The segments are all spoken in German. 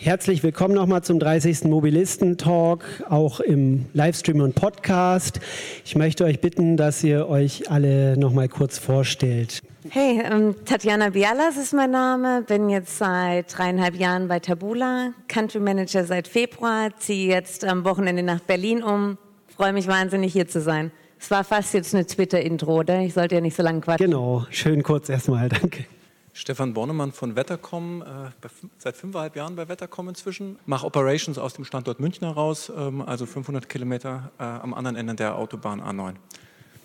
herzlich willkommen nochmal zum 30. Mobilisten-Talk, auch im Livestream und Podcast. Ich möchte euch bitten, dass ihr euch alle nochmal kurz vorstellt. Hey, ähm, Tatjana Bialas ist mein Name, bin jetzt seit dreieinhalb Jahren bei Tabula, Country Manager seit Februar, ziehe jetzt am Wochenende nach Berlin um, freue mich wahnsinnig hier zu sein. Es war fast jetzt eine Twitter-Intro, oder? Ich sollte ja nicht so lange quatschen. Genau, schön kurz erstmal, danke. Stefan Bornemann von Wettercom, äh, seit fünfeinhalb Jahren bei Wettercom inzwischen. Mache Operations aus dem Standort München heraus, ähm, also 500 Kilometer äh, am anderen Ende der Autobahn A9.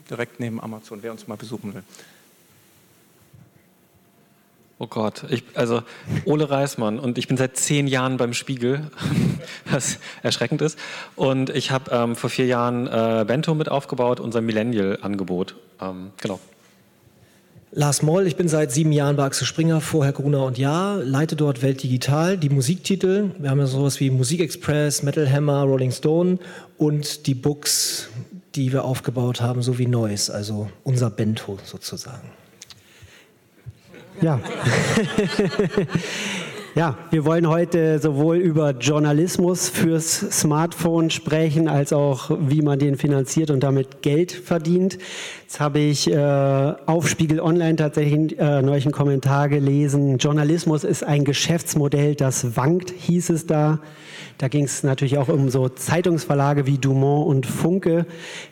Direkt neben Amazon, wer uns mal besuchen will. Oh Gott, ich, also Ole Reismann und ich bin seit zehn Jahren beim Spiegel, was erschreckend ist. Und ich habe ähm, vor vier Jahren äh, Bento mit aufgebaut, unser Millennial-Angebot. Ähm, genau. Lars Moll, ich bin seit sieben Jahren bei Axel Springer, vorher Gruner und Ja, leite dort Welt Digital, die Musiktitel. Wir haben ja sowas wie Musikexpress, Metal Hammer, Rolling Stone und die Books, die wir aufgebaut haben, sowie Neues, also unser Bento sozusagen. Ja. Ja, wir wollen heute sowohl über Journalismus fürs Smartphone sprechen, als auch wie man den finanziert und damit Geld verdient. Jetzt habe ich äh, auf Spiegel Online tatsächlich äh, einen Kommentar gelesen. Journalismus ist ein Geschäftsmodell, das wankt, hieß es da. Da ging es natürlich auch um so Zeitungsverlage wie Dumont und Funke.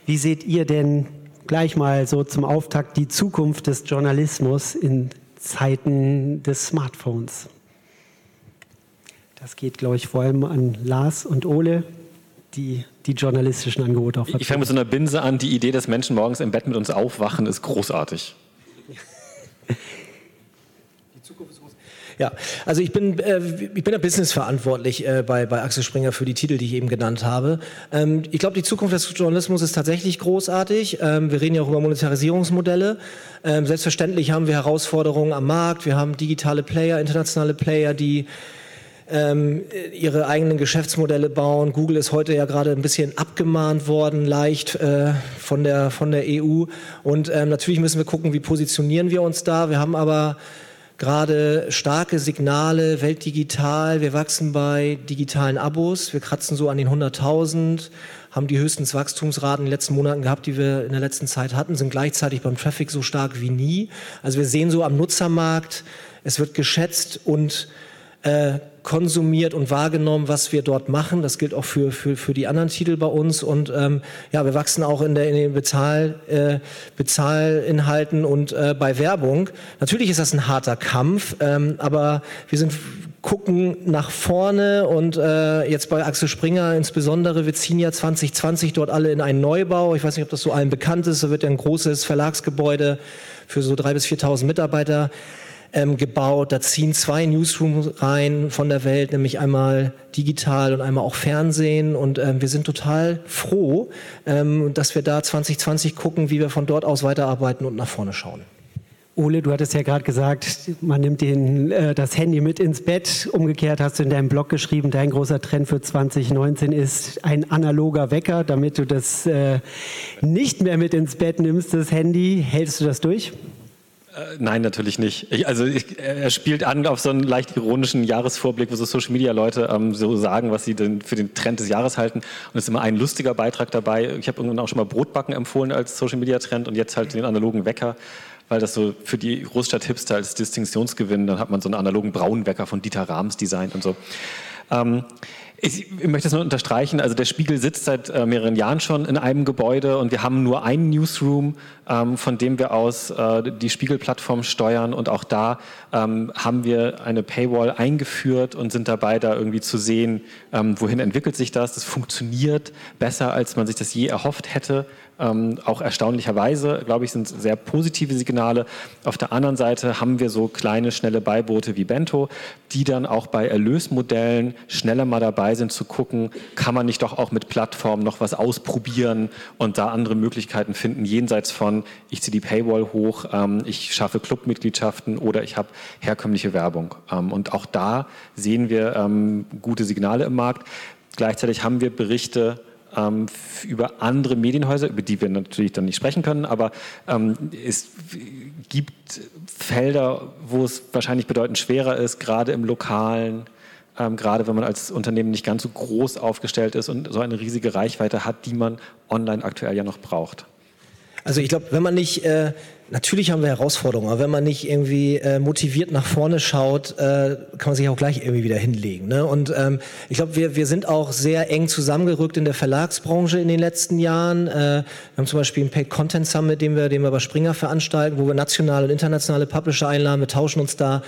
Wie seht ihr denn gleich mal so zum Auftakt die Zukunft des Journalismus in Zeiten des Smartphones. Das geht, glaube ich, vor allem an Lars und Ole, die die journalistischen Angebote auch Ich fange mit so einer Binse an. Die Idee, dass Menschen morgens im Bett mit uns aufwachen, ist großartig. Ja, also ich bin, äh, ich bin ja businessverantwortlich äh, bei, bei Axel Springer für die Titel, die ich eben genannt habe. Ähm, ich glaube, die Zukunft des Journalismus ist tatsächlich großartig. Ähm, wir reden ja auch über Monetarisierungsmodelle. Ähm, selbstverständlich haben wir Herausforderungen am Markt. Wir haben digitale Player, internationale Player, die ähm, ihre eigenen Geschäftsmodelle bauen. Google ist heute ja gerade ein bisschen abgemahnt worden, leicht äh, von, der, von der EU. Und ähm, natürlich müssen wir gucken, wie positionieren wir uns da. Wir haben aber gerade starke Signale, Weltdigital, wir wachsen bei digitalen Abos, wir kratzen so an den 100.000, haben die höchsten Wachstumsraten in den letzten Monaten gehabt, die wir in der letzten Zeit hatten, sind gleichzeitig beim Traffic so stark wie nie. Also wir sehen so am Nutzermarkt, es wird geschätzt und äh, konsumiert und wahrgenommen, was wir dort machen. Das gilt auch für, für, für die anderen Titel bei uns. Und ähm, ja, wir wachsen auch in, der, in den Bezahl, äh, Bezahlinhalten und äh, bei Werbung. Natürlich ist das ein harter Kampf, ähm, aber wir sind gucken nach vorne und äh, jetzt bei Axel Springer insbesondere, wir ziehen ja 2020 dort alle in einen Neubau. Ich weiß nicht, ob das so allen bekannt ist. Da wird ja ein großes Verlagsgebäude für so drei bis 4.000 Mitarbeiter ähm, gebaut. Da ziehen zwei Newsrooms rein von der Welt, nämlich einmal digital und einmal auch Fernsehen. Und ähm, wir sind total froh, ähm, dass wir da 2020 gucken, wie wir von dort aus weiterarbeiten und nach vorne schauen. Ole, du hattest ja gerade gesagt, man nimmt den, äh, das Handy mit ins Bett. Umgekehrt hast du in deinem Blog geschrieben, dein großer Trend für 2019 ist ein analoger Wecker, damit du das äh, nicht mehr mit ins Bett nimmst, das Handy. Hältst du das durch? Äh, nein, natürlich nicht. Ich, also ich, er spielt an auf so einen leicht ironischen Jahresvorblick, wo so Social Media Leute ähm, so sagen, was sie denn für den Trend des Jahres halten. Und es ist immer ein lustiger Beitrag dabei. Ich habe irgendwann auch schon mal Brotbacken empfohlen als Social Media Trend und jetzt halt den analogen Wecker, weil das so für die Großstadt-Hipster als Distinktionsgewinn, dann hat man so einen analogen Braunwecker von Dieter Rahms designt und so. Ähm, ich, ich, möchte es nur unterstreichen, also der Spiegel sitzt seit äh, mehreren Jahren schon in einem Gebäude und wir haben nur einen Newsroom, ähm, von dem wir aus äh, die Spiegel-Plattform steuern und auch da ähm, haben wir eine Paywall eingeführt und sind dabei, da irgendwie zu sehen, ähm, wohin entwickelt sich das. Das funktioniert besser, als man sich das je erhofft hätte. Ähm, auch erstaunlicherweise, glaube ich, sind sehr positive Signale. Auf der anderen Seite haben wir so kleine, schnelle Beiboote wie Bento, die dann auch bei Erlösmodellen schneller mal dabei sind zu gucken, kann man nicht doch auch mit Plattformen noch was ausprobieren und da andere Möglichkeiten finden, jenseits von, ich ziehe die Paywall hoch, ähm, ich schaffe Clubmitgliedschaften oder ich habe herkömmliche Werbung. Ähm, und auch da sehen wir ähm, gute Signale im Markt. Gleichzeitig haben wir Berichte, ähm, über andere Medienhäuser, über die wir natürlich dann nicht sprechen können, aber ähm, es gibt Felder, wo es wahrscheinlich bedeutend schwerer ist, gerade im lokalen, ähm, gerade wenn man als Unternehmen nicht ganz so groß aufgestellt ist und so eine riesige Reichweite hat, die man online aktuell ja noch braucht? Also ich glaube, wenn man nicht, äh, natürlich haben wir Herausforderungen, aber wenn man nicht irgendwie äh, motiviert nach vorne schaut, äh, kann man sich auch gleich irgendwie wieder hinlegen. Ne? Und ähm, ich glaube, wir, wir sind auch sehr eng zusammengerückt in der Verlagsbranche in den letzten Jahren. Äh, wir haben zum Beispiel einen Paid Content Summit, den wir, den wir bei Springer veranstalten, wo wir nationale und internationale Publisher einladen. Wir tauschen uns da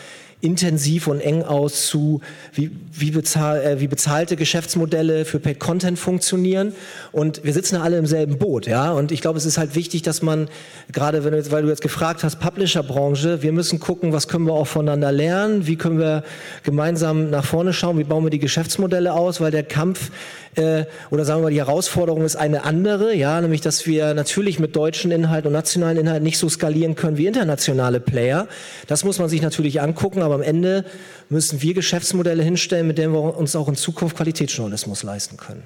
intensiv und eng aus zu, wie, wie, bezahl, äh, wie bezahlte Geschäftsmodelle für Paid Content funktionieren. Und wir sitzen alle im selben Boot, ja. Und ich glaube, es ist halt wichtig, dass man, gerade wenn du jetzt, weil du jetzt gefragt hast, Publisher-Branche, wir müssen gucken, was können wir auch voneinander lernen, wie können wir gemeinsam nach vorne schauen, wie bauen wir die Geschäftsmodelle aus, weil der Kampf äh, oder sagen wir mal, die Herausforderung ist eine andere, ja, nämlich, dass wir natürlich mit deutschen Inhalten und nationalen Inhalten nicht so skalieren können wie internationale Player. Das muss man sich natürlich angucken, aber am Ende müssen wir Geschäftsmodelle hinstellen, mit denen wir uns auch in Zukunft Qualitätsjournalismus leisten können.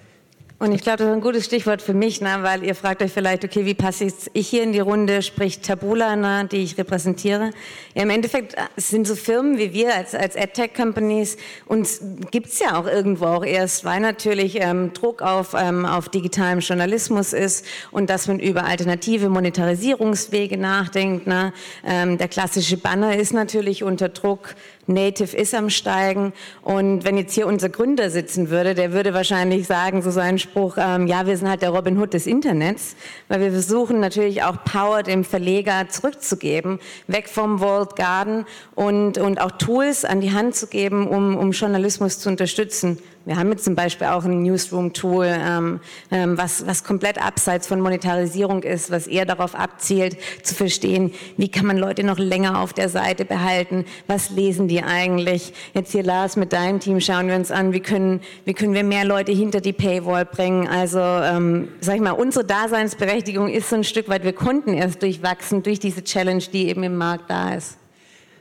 Und ich glaube, das ist ein gutes Stichwort für mich, ne, weil ihr fragt euch vielleicht, okay, wie passe ich hier in die Runde, sprich Tabula, ne, die ich repräsentiere. Ja, Im Endeffekt äh, sind so Firmen wie wir als, als AdTech-Companies, uns gibt's ja auch irgendwo auch erst, weil natürlich ähm, Druck auf, ähm, auf digitalem Journalismus ist und dass man über alternative Monetarisierungswege nachdenkt. Ne. Ähm, der klassische Banner ist natürlich unter Druck, Native ist am Steigen. Und wenn jetzt hier unser Gründer sitzen würde, der würde wahrscheinlich sagen, so seinen Spruch, ähm, ja, wir sind halt der Robin Hood des Internets, weil wir versuchen natürlich auch Power dem Verleger zurückzugeben, weg vom Walled Garden und, und auch Tools an die Hand zu geben, um, um Journalismus zu unterstützen. Wir haben jetzt zum Beispiel auch ein Newsroom-Tool, ähm, ähm, was, was komplett abseits von Monetarisierung ist, was eher darauf abzielt, zu verstehen, wie kann man Leute noch länger auf der Seite behalten, was lesen die eigentlich. Jetzt hier, Lars, mit deinem Team schauen wir uns an, wie können, wie können wir mehr Leute hinter die Paywall bringen. Also, ähm, sag ich mal, unsere Daseinsberechtigung ist so ein Stück weit, wir konnten erst durchwachsen durch diese Challenge, die eben im Markt da ist.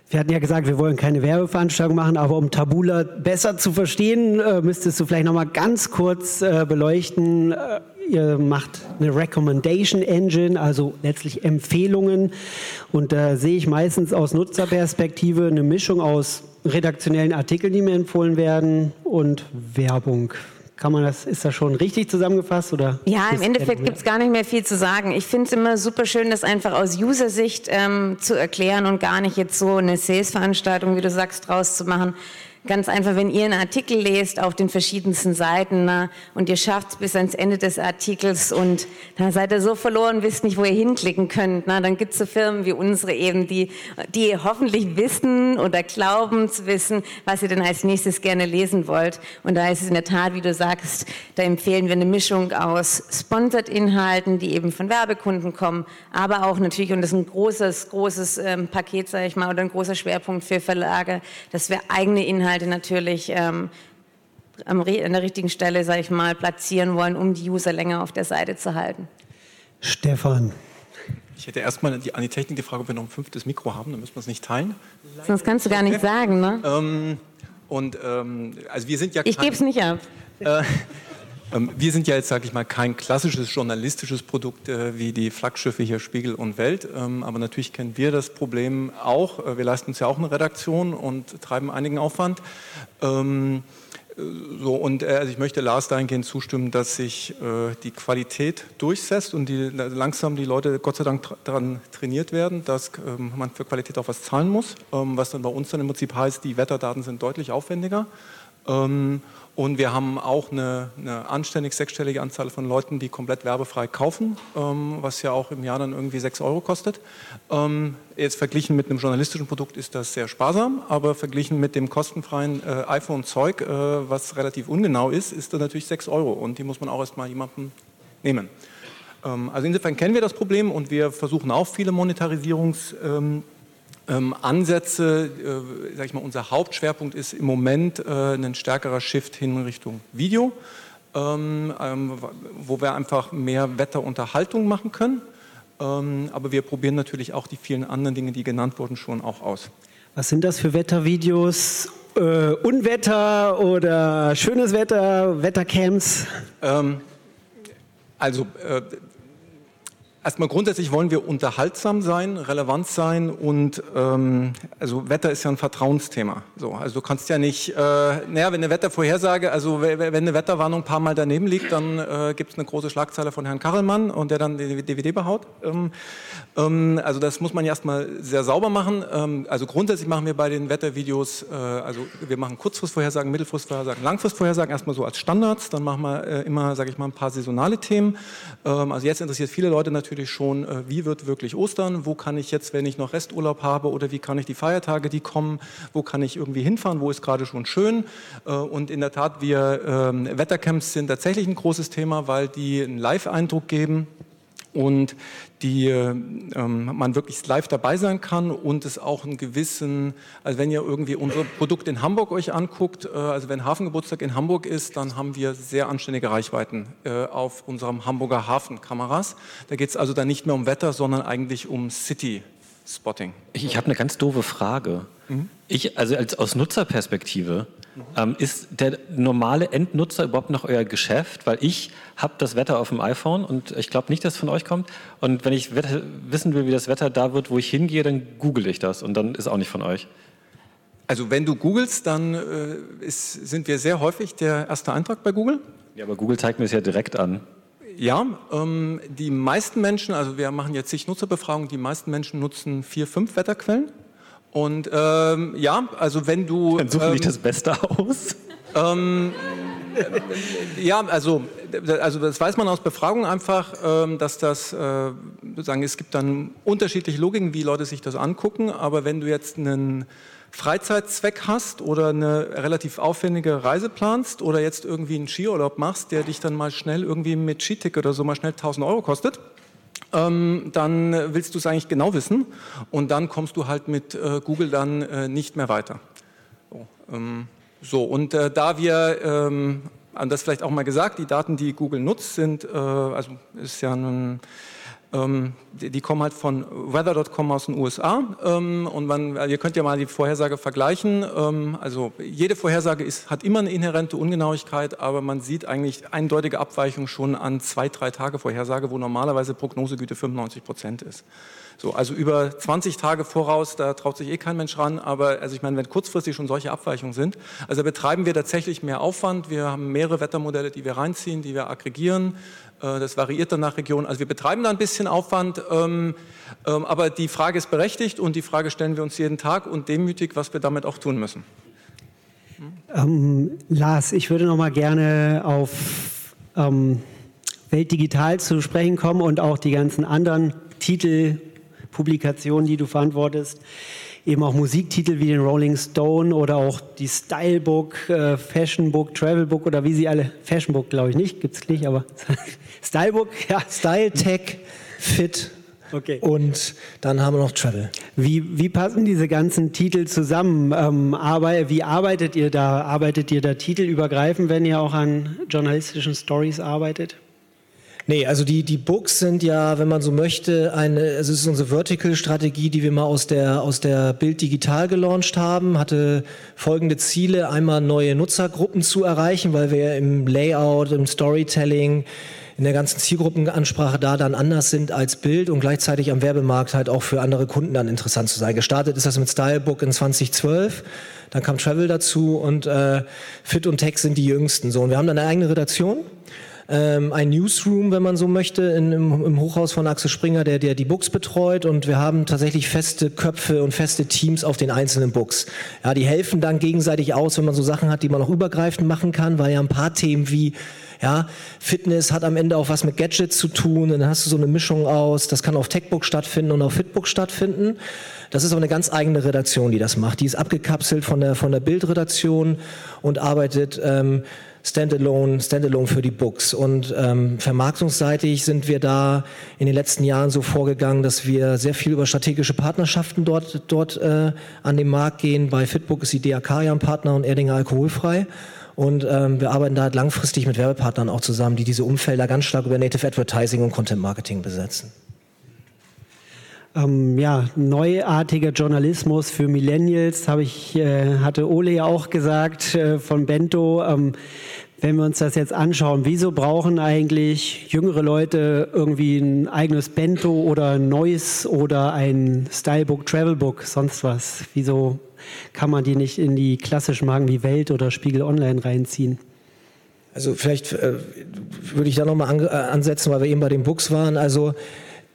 Wir hatten ja gesagt, wir wollen keine Werbeveranstaltung machen, aber um Tabula besser zu verstehen, äh, müsstest du vielleicht noch mal ganz kurz äh, beleuchten. Äh, ihr macht eine Recommendation Engine, also letztlich Empfehlungen. Und da sehe ich meistens aus Nutzerperspektive eine Mischung aus redaktionellen Artikeln, die mir empfohlen werden, und Werbung. Kann man das, ist das schon richtig zusammengefasst? Oder ja, im Endeffekt gibt es gar nicht mehr viel zu sagen. Ich finde es immer super schön, das einfach aus User-Sicht ähm, zu erklären und gar nicht jetzt so eine Sales-Veranstaltung, wie du sagst, draus zu machen. Ganz einfach, wenn ihr einen Artikel lest auf den verschiedensten Seiten na, und ihr schafft es bis ans Ende des Artikels und dann seid ihr so verloren, wisst nicht, wo ihr hinklicken könnt. Na, dann gibt es so Firmen wie unsere eben, die, die hoffentlich wissen oder glauben zu wissen, was ihr denn als nächstes gerne lesen wollt. Und da ist es in der Tat, wie du sagst, da empfehlen wir eine Mischung aus Sponsored-Inhalten, die eben von Werbekunden kommen, aber auch natürlich, und das ist ein großes, großes ähm, Paket, sage ich mal, oder ein großer Schwerpunkt für Verlage, dass wir eigene Inhalte Inhalte natürlich ähm, an der richtigen Stelle, sage ich mal, platzieren wollen, um die User länger auf der Seite zu halten. Stefan. Ich hätte erstmal die, an die Technik die Frage, ob wir noch ein fünftes Mikro haben, dann müssen wir es nicht teilen. Sonst kannst du gar nicht sagen, ne? Ähm, und ähm, also wir sind ja. Ich gebe es nicht ab. Äh, wir sind ja jetzt, sage ich mal, kein klassisches journalistisches Produkt äh, wie die Flaggschiffe hier Spiegel und Welt, ähm, aber natürlich kennen wir das Problem auch. Äh, wir leisten uns ja auch eine Redaktion und treiben einigen Aufwand. Ähm, so, und äh, also ich möchte Lars dahingehend zustimmen, dass sich äh, die Qualität durchsetzt und die, langsam die Leute Gott sei Dank daran trainiert werden, dass ähm, man für Qualität auch was zahlen muss, ähm, was dann bei uns dann im Prinzip heißt, die Wetterdaten sind deutlich aufwendiger. Ähm, und wir haben auch eine, eine, anständig sechsstellige Anzahl von Leuten, die komplett werbefrei kaufen, ähm, was ja auch im Jahr dann irgendwie sechs Euro kostet. Ähm, jetzt verglichen mit einem journalistischen Produkt ist das sehr sparsam, aber verglichen mit dem kostenfreien äh, iPhone-Zeug, äh, was relativ ungenau ist, ist das natürlich sechs Euro und die muss man auch erstmal jemandem nehmen. Ähm, also insofern kennen wir das Problem und wir versuchen auch viele Monetarisierungs- ähm, Ansätze, äh, sag ich mal, unser Hauptschwerpunkt ist im Moment äh, ein stärkerer Shift hin Richtung Video, ähm, ähm, wo wir einfach mehr Wetterunterhaltung machen können. Ähm, aber wir probieren natürlich auch die vielen anderen Dinge, die genannt wurden, schon auch aus. Was sind das für Wettervideos? Äh, Unwetter oder schönes Wetter, Wettercamps? Ähm, also äh, Erstmal grundsätzlich wollen wir unterhaltsam sein, relevant sein und ähm, also Wetter ist ja ein Vertrauensthema. So, also du kannst ja nicht, äh, naja, wenn eine Wettervorhersage, also wenn eine Wetterwarnung ein paar Mal daneben liegt, dann äh, gibt es eine große Schlagzeile von Herrn Kachelmann und der dann die DVD behaut. Ähm, also das muss man ja erstmal sehr sauber machen. Ähm, also grundsätzlich machen wir bei den Wettervideos, äh, also wir machen Kurzfristvorhersagen, Mittelfristvorhersagen, Langfristvorhersagen erstmal so als Standards. Dann machen wir äh, immer, sage ich mal, ein paar saisonale Themen. Ähm, also jetzt interessiert viele Leute natürlich schon, äh, wie wird wirklich Ostern, wo kann ich jetzt, wenn ich noch Resturlaub habe oder wie kann ich die Feiertage, die kommen, wo kann ich irgendwie hinfahren, wo ist gerade schon schön. Und in der Tat, wir ähm, Wettercamps sind tatsächlich ein großes Thema, weil die einen Live-Eindruck geben und die ähm, man wirklich live dabei sein kann und es auch einen gewissen, also wenn ihr irgendwie unser Produkt in Hamburg euch anguckt, äh, also wenn Hafengeburtstag in Hamburg ist, dann haben wir sehr anständige Reichweiten äh, auf unserem Hamburger Hafenkameras. Da geht es also dann nicht mehr um Wetter, sondern eigentlich um City Spotting. Ich, ich habe eine ganz doofe Frage. Mhm. Ich, also als, aus Nutzerperspektive, ähm, ist der normale Endnutzer überhaupt noch euer Geschäft? Weil ich habe das Wetter auf dem iPhone und ich glaube nicht, dass es von euch kommt. Und wenn ich wissen will, wie das Wetter da wird, wo ich hingehe, dann google ich das und dann ist auch nicht von euch. Also wenn du googelst, dann äh, ist, sind wir sehr häufig der erste Eintrag bei Google. Ja, aber Google zeigt mir es ja direkt an. Ja, ähm, die meisten Menschen, also wir machen jetzt zig Nutzerbefragungen, die meisten Menschen nutzen vier, fünf Wetterquellen. Und ähm, ja, also wenn du... Dann suchen ähm, das Beste aus. Ähm, ja, also, also das weiß man aus Befragungen einfach, ähm, dass das, äh, sagen, es gibt dann unterschiedliche Logiken, wie Leute sich das angucken, aber wenn du jetzt einen Freizeitzweck hast oder eine relativ aufwendige Reise planst oder jetzt irgendwie einen Skiurlaub machst, der dich dann mal schnell irgendwie mit Skitick oder so mal schnell 1000 Euro kostet, ähm, dann willst du es eigentlich genau wissen und dann kommst du halt mit äh, Google dann äh, nicht mehr weiter. So, ähm, so und äh, da wir, ähm, das vielleicht auch mal gesagt, die Daten, die Google nutzt, sind, äh, also ist ja ein ähm, die, die, kommen halt von weather.com aus den USA ähm, und man, also ihr könnt ja mal die Vorhersage vergleichen. Ähm, also jede Vorhersage ist, hat immer eine inhärente Ungenauigkeit, aber man sieht eigentlich eindeutige Abweichungen schon an zwei, drei Tage Vorhersage, wo normalerweise Prognosegüte 95 Prozent ist. So, also über 20 Tage voraus, da traut sich eh kein Mensch ran, aber also ich meine, wenn kurzfristig schon solche Abweichungen sind, also betreiben wir tatsächlich mehr Aufwand. Wir haben mehrere Wettermodelle, die wir reinziehen, die wir aggregieren. Äh, das variiert dann nach Region. Also wir betreiben da ein bisschen Aufwand, ähm, ähm, aber die Frage ist berechtigt und die Frage stellen wir uns jeden Tag und demütig, was wir damit auch tun müssen. Ähm, Lars, ich würde noch mal gerne auf ähm, Welt Digital zu sprechen kommen und auch die ganzen anderen Titel Publikationen, die du verantwortest, eben auch Musiktitel wie den Rolling Stone oder auch die Stylebook, äh, Fashionbook, Travelbook oder wie sie alle, Fashionbook glaube ich nicht, gibt es nicht, aber Stylebook, ja. Style, Tech, Fit, Okay. Und dann haben wir noch Travel. Wie, wie passen diese ganzen Titel zusammen? Ähm, aber, wie arbeitet ihr da? Arbeitet ihr da titelübergreifend, wenn ihr auch an journalistischen Stories arbeitet? Nee, also die, die Books sind ja, wenn man so möchte, eine, also es ist unsere Vertical-Strategie, die wir mal aus der, aus der Bild Digital gelauncht haben, hatte folgende Ziele. Einmal neue Nutzergruppen zu erreichen, weil wir im Layout, im Storytelling, in der ganzen Zielgruppenansprache da dann anders sind als Bild und gleichzeitig am Werbemarkt halt auch für andere Kunden dann interessant zu sein. Gestartet ist das mit Stylebook in 2012, dann kam Travel dazu und äh, Fit und Tech sind die jüngsten. So, und wir haben dann eine eigene Redaktion ähm, ein Newsroom, wenn man so möchte, in, im, im, Hochhaus von Axel Springer, der, der die Books betreut und wir haben tatsächlich feste Köpfe und feste Teams auf den einzelnen Books. Ja, die helfen dann gegenseitig aus, wenn man so Sachen hat, die man auch übergreifend machen kann, weil ja ein paar Themen wie ja, Fitness hat am Ende auch was mit Gadgets zu tun. Dann hast du so eine Mischung aus, das kann auf Techbook stattfinden und auf Fitbook stattfinden. Das ist aber eine ganz eigene Redaktion, die das macht. Die ist abgekapselt von der, von der Bildredaktion und arbeitet ähm, Standalone, Standalone für die Books. Und ähm, vermarktungsseitig sind wir da in den letzten Jahren so vorgegangen, dass wir sehr viel über strategische Partnerschaften dort, dort äh, an den Markt gehen. Bei Fitbook ist die DAK ja ein Partner und Erdinger alkoholfrei. Und ähm, wir arbeiten da halt langfristig mit Werbepartnern auch zusammen, die diese Umfelder ganz stark über Native Advertising und Content Marketing besetzen. Ähm, ja, neuartiger Journalismus für Millennials, habe ich, äh, hatte Ole ja auch gesagt äh, von Bento. Ähm, wenn wir uns das jetzt anschauen, wieso brauchen eigentlich jüngere Leute irgendwie ein eigenes Bento oder ein neues oder ein Stylebook, Travelbook, sonst was? Wieso kann man die nicht in die klassischen Marken wie Welt oder Spiegel Online reinziehen? Also vielleicht äh, würde ich da nochmal an, äh, ansetzen, weil wir eben bei den Books waren. Also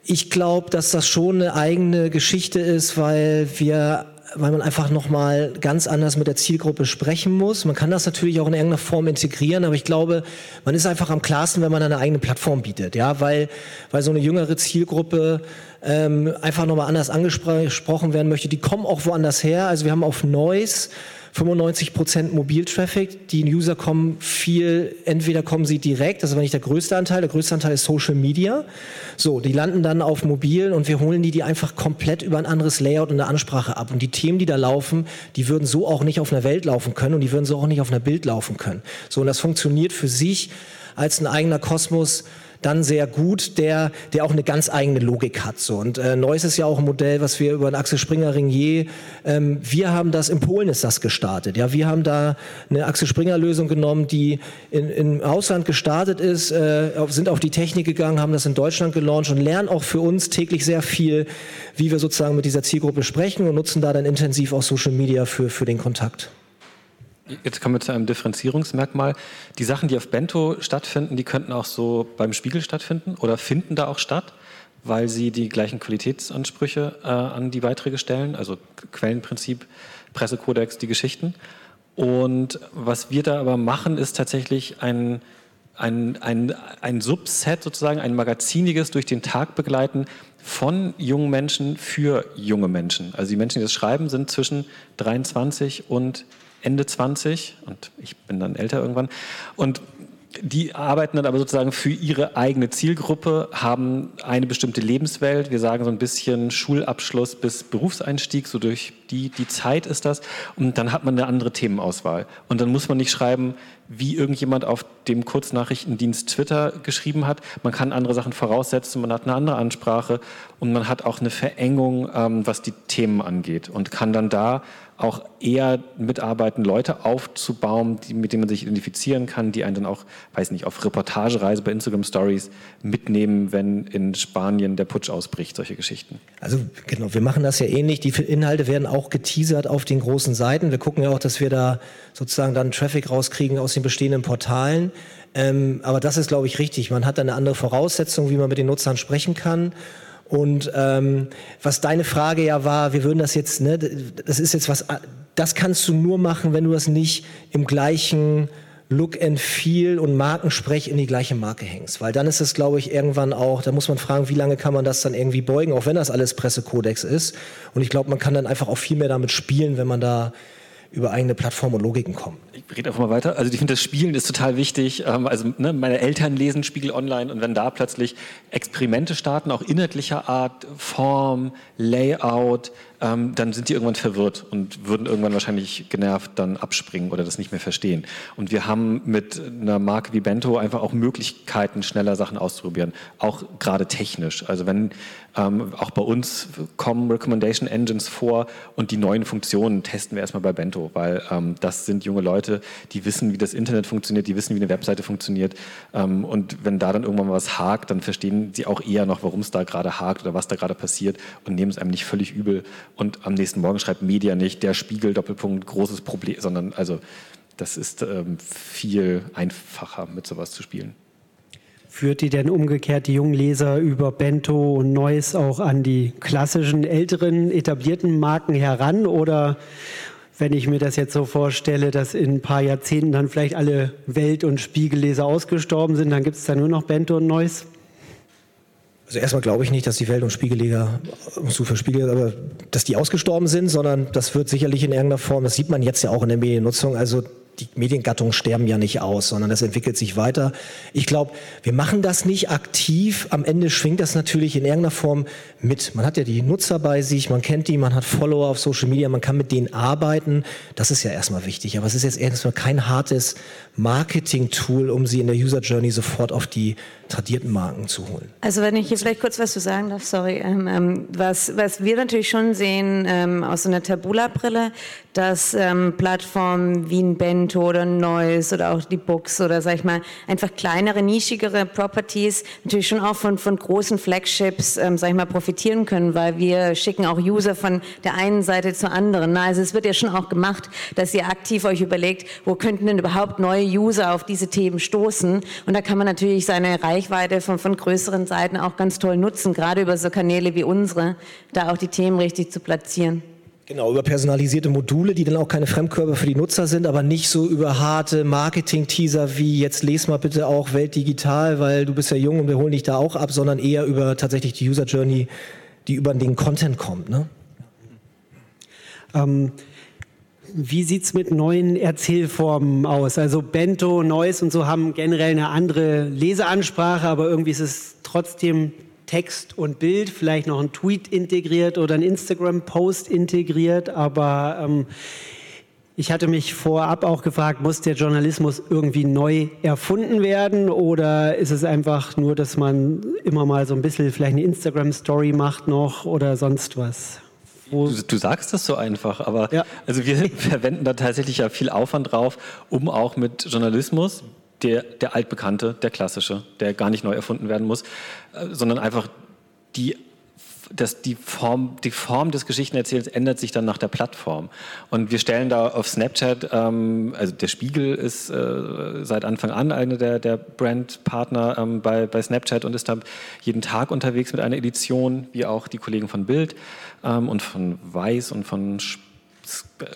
ich glaube, dass das schon eine eigene Geschichte ist, weil wir weil man einfach nochmal ganz anders mit der Zielgruppe sprechen muss. Man kann das natürlich auch in irgendeiner Form integrieren, aber ich glaube, man ist einfach am klarsten, wenn man eine eigene Plattform bietet, ja, weil, weil so eine jüngere Zielgruppe ähm, einfach nochmal anders angesprochen werden möchte. Die kommen auch woanders her. Also wir haben auf Noise 95 Prozent Mobiltraffic. Die User kommen viel, entweder kommen sie direkt, das ist aber nicht der größte Anteil, der größte Anteil ist Social Media. So, die landen dann auf mobil und wir holen die, die einfach komplett über ein anderes Layout und eine Ansprache ab. Und die Themen, die da laufen, die würden so auch nicht auf einer Welt laufen können und die würden so auch nicht auf einer Bild laufen können. So, und das funktioniert für sich als ein eigener Kosmos dann sehr gut, der, der auch eine ganz eigene Logik hat. So. Und äh, Neues ist ja auch ein Modell, was wir über den Axel Springer Ringier, ähm, wir haben das, in Polen ist das gestartet. Ja, wir haben da eine Axel Springer Lösung genommen, die in, im Ausland gestartet ist, äh, sind auf die Technik gegangen, haben das in Deutschland gelauncht und lernen auch für uns täglich sehr viel, wie wir sozusagen mit dieser Zielgruppe sprechen und nutzen da dann intensiv auch Social Media für, für den Kontakt. Jetzt kommen wir zu einem Differenzierungsmerkmal. Die Sachen, die auf Bento stattfinden, die könnten auch so beim Spiegel stattfinden oder finden da auch statt, weil sie die gleichen Qualitätsansprüche äh, an die Beiträge stellen, also Quellenprinzip, Pressekodex, die Geschichten. Und was wir da aber machen, ist tatsächlich ein, ein, ein, ein Subset, sozusagen ein magaziniges durch den Tag begleiten von jungen Menschen für junge Menschen. Also die Menschen, die das schreiben, sind zwischen 23 und Ende 20 und ich bin dann älter irgendwann. Und die arbeiten dann aber sozusagen für ihre eigene Zielgruppe, haben eine bestimmte Lebenswelt. Wir sagen so ein bisschen Schulabschluss bis Berufseinstieg, so durch die, die Zeit ist das. Und dann hat man eine andere Themenauswahl. Und dann muss man nicht schreiben, wie irgendjemand auf dem Kurznachrichtendienst Twitter geschrieben hat. Man kann andere Sachen voraussetzen, man hat eine andere Ansprache und man hat auch eine Verengung, ähm, was die Themen angeht und kann dann da auch eher mitarbeiten, Leute aufzubauen, die, mit denen man sich identifizieren kann, die einen dann auch, weiß nicht, auf Reportagereise bei Instagram Stories mitnehmen, wenn in Spanien der Putsch ausbricht, solche Geschichten. Also genau, wir machen das ja ähnlich. Die Inhalte werden auch geteasert auf den großen Seiten. Wir gucken ja auch, dass wir da sozusagen dann Traffic rauskriegen aus den bestehenden Portalen. Ähm, aber das ist, glaube ich, richtig. Man hat eine andere Voraussetzung, wie man mit den Nutzern sprechen kann. Und ähm, was deine Frage ja war, wir würden das jetzt, ne, das ist jetzt was, das kannst du nur machen, wenn du das nicht im gleichen Look and Feel und Markensprech in die gleiche Marke hängst. Weil dann ist es, glaube ich, irgendwann auch, da muss man fragen, wie lange kann man das dann irgendwie beugen, auch wenn das alles Pressekodex ist. Und ich glaube, man kann dann einfach auch viel mehr damit spielen, wenn man da über eigene Plattformen und Logiken kommen. Ich rede einfach mal weiter. Also ich finde, das Spielen ist total wichtig. Ähm, also ne, meine Eltern lesen Spiegel Online und wenn da plötzlich Experimente starten, auch inhaltlicher Art, Form, Layout, ähm, dann sind die irgendwann verwirrt und würden irgendwann wahrscheinlich genervt dann abspringen oder das nicht mehr verstehen. Und wir haben mit einer Marke wie Bento einfach auch Möglichkeiten, schneller Sachen auszuprobieren, auch gerade technisch. Also wenn ähm, auch bei uns kommen Recommendation Engines vor und die neuen Funktionen testen wir erstmal bei Bento, weil ähm, das sind junge Leute, die wissen, wie das Internet funktioniert, die wissen, wie eine Webseite funktioniert. Ähm, und wenn da dann irgendwann mal was hakt, dann verstehen sie auch eher noch, warum es da gerade hakt oder was da gerade passiert und nehmen es einem nicht völlig übel und am nächsten Morgen schreibt Media nicht der Spiegel Doppelpunkt großes Problem, sondern also das ist ähm, viel einfacher mit sowas zu spielen. Führt die denn umgekehrt die jungen Leser über Bento und Neues auch an die klassischen, älteren, etablierten Marken heran? Oder wenn ich mir das jetzt so vorstelle, dass in ein paar Jahrzehnten dann vielleicht alle Welt- und Spiegelleser ausgestorben sind, dann gibt es da nur noch Bento und Neues? Also erstmal glaube ich nicht, dass die Welt- und Spiegelleger zu verspiegeln, aber dass die ausgestorben sind, sondern das wird sicherlich in irgendeiner Form, das sieht man jetzt ja auch in der Mediennutzung, also die Mediengattungen sterben ja nicht aus, sondern das entwickelt sich weiter. Ich glaube, wir machen das nicht aktiv. Am Ende schwingt das natürlich in irgendeiner Form mit. Man hat ja die Nutzer bei sich, man kennt die, man hat Follower auf Social Media, man kann mit denen arbeiten. Das ist ja erstmal wichtig. Aber es ist jetzt erstmal kein hartes Marketing-Tool, um sie in der User Journey sofort auf die tradierten Marken zu holen. Also wenn ich hier vielleicht kurz was zu sagen darf, sorry. Ähm, ähm, was, was wir natürlich schon sehen ähm, aus so einer Tabula-Brille, dass ähm, Plattformen wie ein Bento oder ein Neues oder auch die Books oder sag ich mal einfach kleinere, nischigere Properties natürlich schon auch von, von großen Flagships, ähm, sag ich mal, profitieren können, weil wir schicken auch User von der einen Seite zur anderen. Na, also es wird ja schon auch gemacht, dass ihr aktiv euch überlegt, wo könnten denn überhaupt neue User auf diese Themen stoßen und da kann man natürlich seine Reichweite von, von größeren Seiten auch ganz toll nutzen, gerade über so Kanäle wie unsere, da auch die Themen richtig zu platzieren. Genau, über personalisierte Module, die dann auch keine Fremdkörper für die Nutzer sind, aber nicht so über harte Marketing-Teaser wie jetzt les mal bitte auch Welt digital, weil du bist ja jung und wir holen dich da auch ab, sondern eher über tatsächlich die User Journey, die über den Content kommt. Ne? Ähm, wie sieht es mit neuen Erzählformen aus? Also Bento, Neues und so haben generell eine andere Leseansprache, aber irgendwie ist es trotzdem Text und Bild, vielleicht noch ein Tweet integriert oder ein Instagram-Post integriert, aber ähm, ich hatte mich vorab auch gefragt, muss der Journalismus irgendwie neu erfunden werden oder ist es einfach nur, dass man immer mal so ein bisschen vielleicht eine Instagram-Story macht noch oder sonst was? Du, du, sagst das so einfach, aber ja. also wir verwenden da tatsächlich ja viel Aufwand drauf, um auch mit Journalismus, der, der altbekannte, der klassische, der gar nicht neu erfunden werden muss, äh, sondern einfach die das, die, Form, die Form des Geschichtenerzählens ändert sich dann nach der Plattform. Und wir stellen da auf Snapchat, ähm, also der Spiegel ist äh, seit Anfang an einer der, der Brandpartner ähm, bei, bei Snapchat und ist da jeden Tag unterwegs mit einer Edition, wie auch die Kollegen von Bild ähm, und von Weiß und von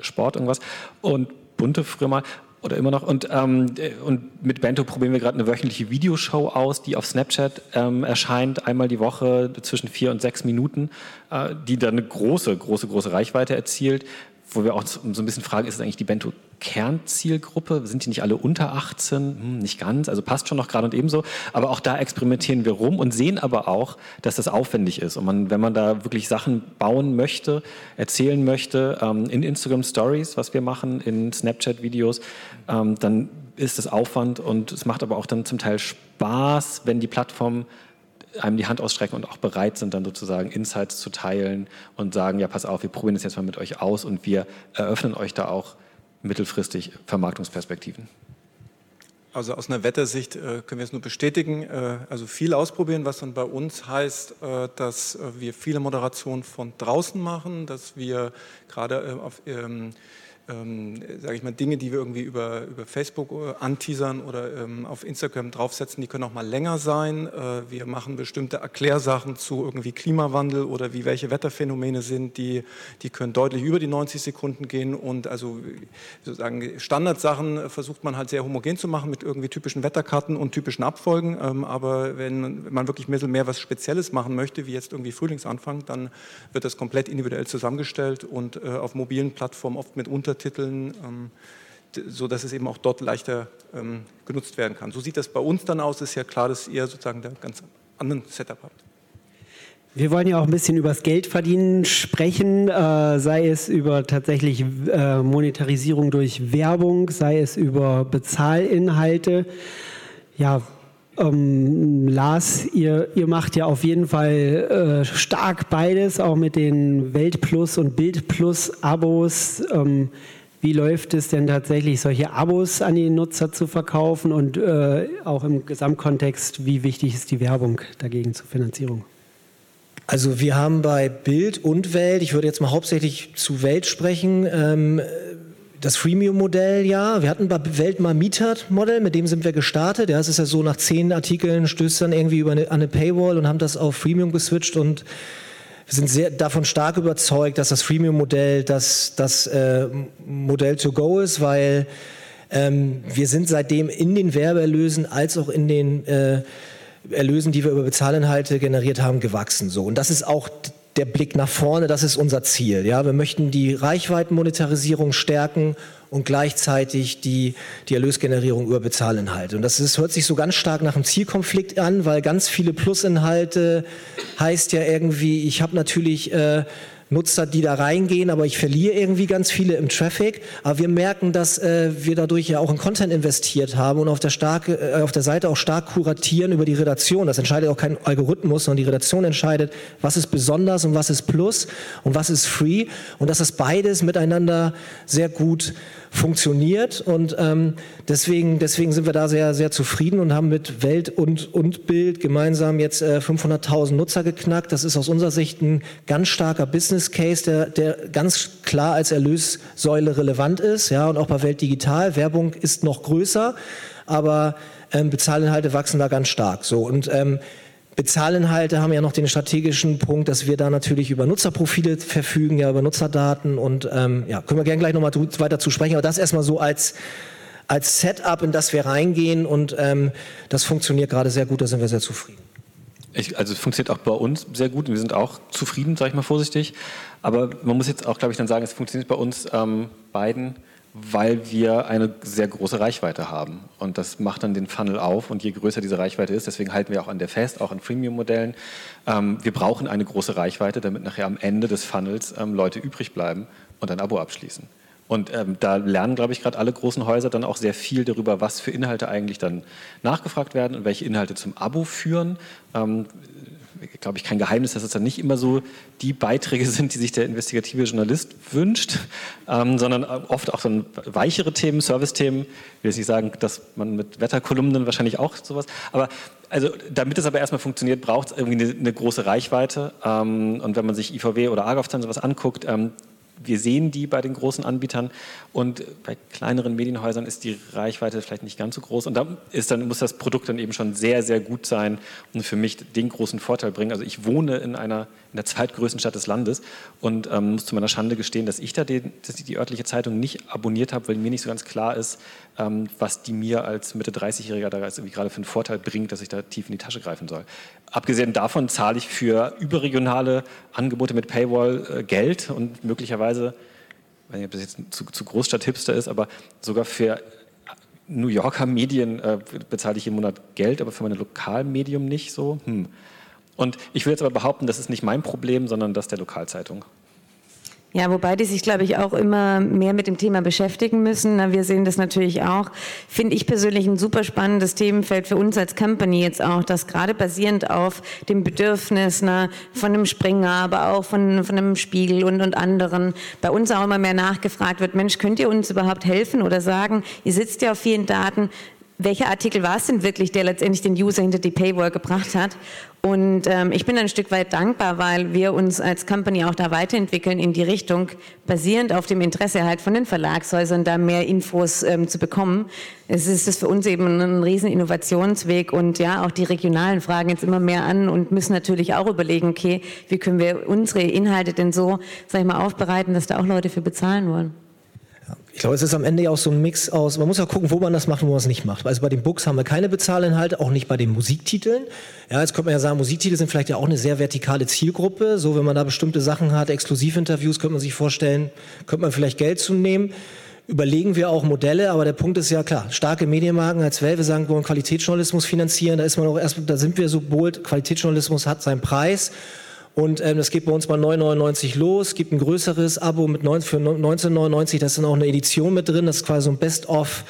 Sport irgendwas. Und Bunte früher oder immer noch. Und, ähm, und mit Bento probieren wir gerade eine wöchentliche Videoshow aus, die auf Snapchat ähm, erscheint, einmal die Woche zwischen vier und sechs Minuten, äh, die dann eine große, große, große Reichweite erzielt wo wir auch so ein bisschen fragen, ist es eigentlich die Bento-Kernzielgruppe? Sind die nicht alle unter 18? Hm, nicht ganz, also passt schon noch gerade und ebenso. Aber auch da experimentieren wir rum und sehen aber auch, dass das aufwendig ist. Und man, wenn man da wirklich Sachen bauen möchte, erzählen möchte, ähm, in Instagram Stories, was wir machen, in Snapchat-Videos, ähm, dann ist es Aufwand und es macht aber auch dann zum Teil Spaß, wenn die Plattform einem die Hand ausstrecken und auch bereit sind, dann sozusagen Insights zu teilen und sagen, ja, pass auf, wir probieren das jetzt mal mit euch aus und wir eröffnen euch da auch mittelfristig Vermarktungsperspektiven. Also aus einer Wettersicht äh, können wir es nur bestätigen. Äh, also viel ausprobieren, was dann bei uns heißt, äh, dass äh, wir viele Moderationen von draußen machen, dass wir gerade äh, auf ähm, ähm, sage ich mal, Dinge, die wir irgendwie über, über Facebook äh, anteasern oder ähm, auf Instagram draufsetzen, die können auch mal länger sein. Äh, wir machen bestimmte Erklärsachen zu irgendwie Klimawandel oder wie welche Wetterphänomene sind, die, die können deutlich über die 90 Sekunden gehen und also sozusagen Standardsachen versucht man halt sehr homogen zu machen mit irgendwie typischen Wetterkarten und typischen Abfolgen, ähm, aber wenn man wirklich ein bisschen mehr was Spezielles machen möchte, wie jetzt irgendwie Frühlingsanfang, dann wird das komplett individuell zusammengestellt und äh, auf mobilen Plattformen oft mit unter Untertiteln, ähm, so es eben auch dort leichter ähm, genutzt werden kann. So sieht das bei uns dann aus. Ist ja klar, dass ihr sozusagen da ganz anderen Setup habt. Wir wollen ja auch ein bisschen über das Geldverdienen sprechen, äh, sei es über tatsächlich äh, Monetarisierung durch Werbung, sei es über Bezahlinhalte. Ja, ähm, Lars, ihr, ihr macht ja auf jeden Fall äh, stark beides, auch mit den Weltplus und Bildplus Abos. Ähm, wie läuft es denn tatsächlich, solche Abos an die Nutzer zu verkaufen und äh, auch im Gesamtkontext, wie wichtig ist die Werbung dagegen zur Finanzierung? Also wir haben bei Bild und Welt, ich würde jetzt mal hauptsächlich zu Welt sprechen, ähm, das Freemium-Modell, ja. Wir hatten bei Welt mal Mietert-Modell, mit dem sind wir gestartet. Ja, es ist ja so, nach zehn Artikeln stößt dann irgendwie über eine, eine Paywall und haben das auf Freemium geswitcht und wir sind sehr davon stark überzeugt, dass das Freemium-Modell das, das äh, Modell to go ist, weil ähm, wir sind seitdem in den Werbeerlösen als auch in den äh, Erlösen, die wir über Bezahlinhalte generiert haben, gewachsen. So. Und das ist auch der Blick nach vorne, das ist unser Ziel. Ja, wir möchten die Reichweitenmonetarisierung stärken und gleichzeitig die, die Erlösgenerierung über Bezahlinhalte. Und das ist, hört sich so ganz stark nach einem Zielkonflikt an, weil ganz viele Plusinhalte heißt ja irgendwie, ich habe natürlich äh, Nutzer, die da reingehen, aber ich verliere irgendwie ganz viele im Traffic. Aber wir merken, dass äh, wir dadurch ja auch in Content investiert haben und auf der, starke, äh, auf der Seite auch stark kuratieren über die Redaktion. Das entscheidet auch kein Algorithmus, sondern die Redaktion entscheidet, was ist besonders und was ist Plus und was ist Free. Und dass das beides miteinander sehr gut funktioniert und ähm, deswegen, deswegen sind wir da sehr, sehr zufrieden und haben mit Welt und, und Bild gemeinsam jetzt äh, 500.000 Nutzer geknackt. Das ist aus unserer Sicht ein ganz starker Business Case, der, der ganz klar als Erlössäule relevant ist. Ja, und auch bei Welt Digital. Werbung ist noch größer, aber ähm, Bezahlinhalte wachsen da ganz stark. So und ähm, Bezahlinhalte haben ja noch den strategischen Punkt, dass wir da natürlich über Nutzerprofile verfügen, ja über Nutzerdaten und ähm, ja, können wir gerne gleich nochmal weiter zu sprechen, aber das erstmal so als, als Setup, in das wir reingehen und ähm, das funktioniert gerade sehr gut, da sind wir sehr zufrieden. Ich, also es funktioniert auch bei uns sehr gut und wir sind auch zufrieden, sage ich mal vorsichtig, aber man muss jetzt auch, glaube ich, dann sagen, es funktioniert bei uns ähm, beiden weil wir eine sehr große Reichweite haben. Und das macht dann den Funnel auf. Und je größer diese Reichweite ist, deswegen halten wir auch an der fest, auch an Freemium-Modellen, ähm, wir brauchen eine große Reichweite, damit nachher am Ende des Funnels ähm, Leute übrig bleiben und ein Abo abschließen. Und ähm, da lernen, glaube ich, gerade alle großen Häuser dann auch sehr viel darüber, was für Inhalte eigentlich dann nachgefragt werden und welche Inhalte zum Abo führen. Ähm, glaube ich, kein Geheimnis, dass es dann nicht immer so die Beiträge sind, die sich der investigative Journalist wünscht, ähm, sondern oft auch dann weichere Themen, Service-Themen. Ich will jetzt nicht sagen, dass man mit Wetterkolumnen wahrscheinlich auch sowas, aber also damit es aber erstmal funktioniert, braucht es irgendwie eine, eine, große Reichweite. Ähm, und wenn man sich IVW oder Argov dann sowas anguckt, ähm, wir sehen die bei den großen Anbietern und bei kleineren Medienhäusern ist die Reichweite vielleicht nicht ganz so groß. Und da ist dann, muss das Produkt dann eben schon sehr, sehr gut sein und für mich den großen Vorteil bringen. Also ich wohne in einer in der zweitgrößten Stadt des Landes und ähm, muss zu meiner Schande gestehen, dass ich da die, dass ich die örtliche Zeitung nicht abonniert habe, weil mir nicht so ganz klar ist, ähm, was die mir als Mitte 30-Jähriger da gerade für einen Vorteil bringt, dass ich da tief in die Tasche greifen soll. Abgesehen davon zahle ich für überregionale Angebote mit Paywall äh, Geld und möglicherweise, ich weiß nicht, ob das jetzt zu, zu Großstadt-Hipster ist, aber sogar für New Yorker Medien äh, bezahle ich jeden Monat Geld, aber für meine Lokalmedium nicht so. Hm. Und ich will jetzt aber behaupten, das ist nicht mein Problem, sondern das der Lokalzeitung. Ja, wobei die sich, glaube ich, auch immer mehr mit dem Thema beschäftigen müssen. wir sehen das natürlich auch. Finde ich persönlich ein super spannendes Themenfeld für uns als Company jetzt auch, dass gerade basierend auf dem Bedürfnis na, von einem Springer, aber auch von, von einem Spiegel und, und anderen, bei uns auch immer mehr nachgefragt wird, Mensch, könnt ihr uns überhaupt helfen oder sagen, ihr sitzt ja auf vielen Daten, welcher Artikel war es denn wirklich, der letztendlich den User hinter die Paywall gebracht hat? Und ähm, ich bin ein Stück weit dankbar, weil wir uns als Company auch da weiterentwickeln in die Richtung, basierend auf dem Interesse halt von den Verlagshäusern, da mehr Infos ähm, zu bekommen. Es ist für uns eben ein riesen Innovationsweg und ja, auch die regionalen fragen jetzt immer mehr an und müssen natürlich auch überlegen, okay, wie können wir unsere Inhalte denn so, sag ich mal, aufbereiten, dass da auch Leute für bezahlen wollen. Ich glaube, es ist am Ende ja auch so ein Mix aus, man muss ja gucken, wo man das macht und wo man es nicht macht. Also bei den Books haben wir keine Bezahlinhalte, auch nicht bei den Musiktiteln. Ja, jetzt könnte man ja sagen, Musiktitel sind vielleicht ja auch eine sehr vertikale Zielgruppe. So, wenn man da bestimmte Sachen hat, Exklusivinterviews, könnte man sich vorstellen, könnte man vielleicht Geld zu nehmen. Überlegen wir auch Modelle, aber der Punkt ist ja klar, starke Medienmarken als Welt, wir sagen, wir wollen Qualitätsjournalismus finanzieren, da ist man auch erst, da sind wir so bold, Qualitätsjournalismus hat seinen Preis. Und ähm, das geht bei uns bei 9,99 los. Gibt ein größeres Abo mit 9, für 19,99. Da ist dann auch eine Edition mit drin. Das ist quasi so ein Best-of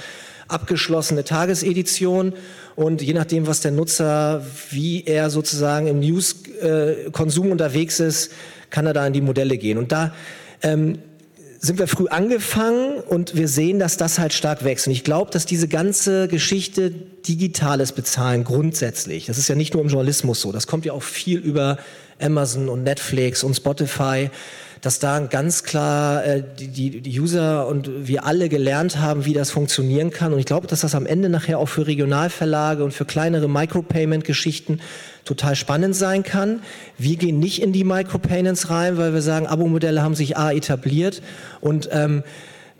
abgeschlossene Tagesedition. Und je nachdem, was der Nutzer, wie er sozusagen im News-Konsum unterwegs ist, kann er da in die Modelle gehen. Und da ähm, sind wir früh angefangen und wir sehen, dass das halt stark wächst. Und ich glaube, dass diese ganze Geschichte digitales Bezahlen grundsätzlich, das ist ja nicht nur im Journalismus so, das kommt ja auch viel über Amazon und Netflix und Spotify, dass da ganz klar äh, die, die User und wir alle gelernt haben, wie das funktionieren kann. Und ich glaube, dass das am Ende nachher auch für Regionalverlage und für kleinere Micropayment-Geschichten total spannend sein kann. Wir gehen nicht in die Micropayments rein, weil wir sagen, Abo-Modelle haben sich A etabliert und ähm,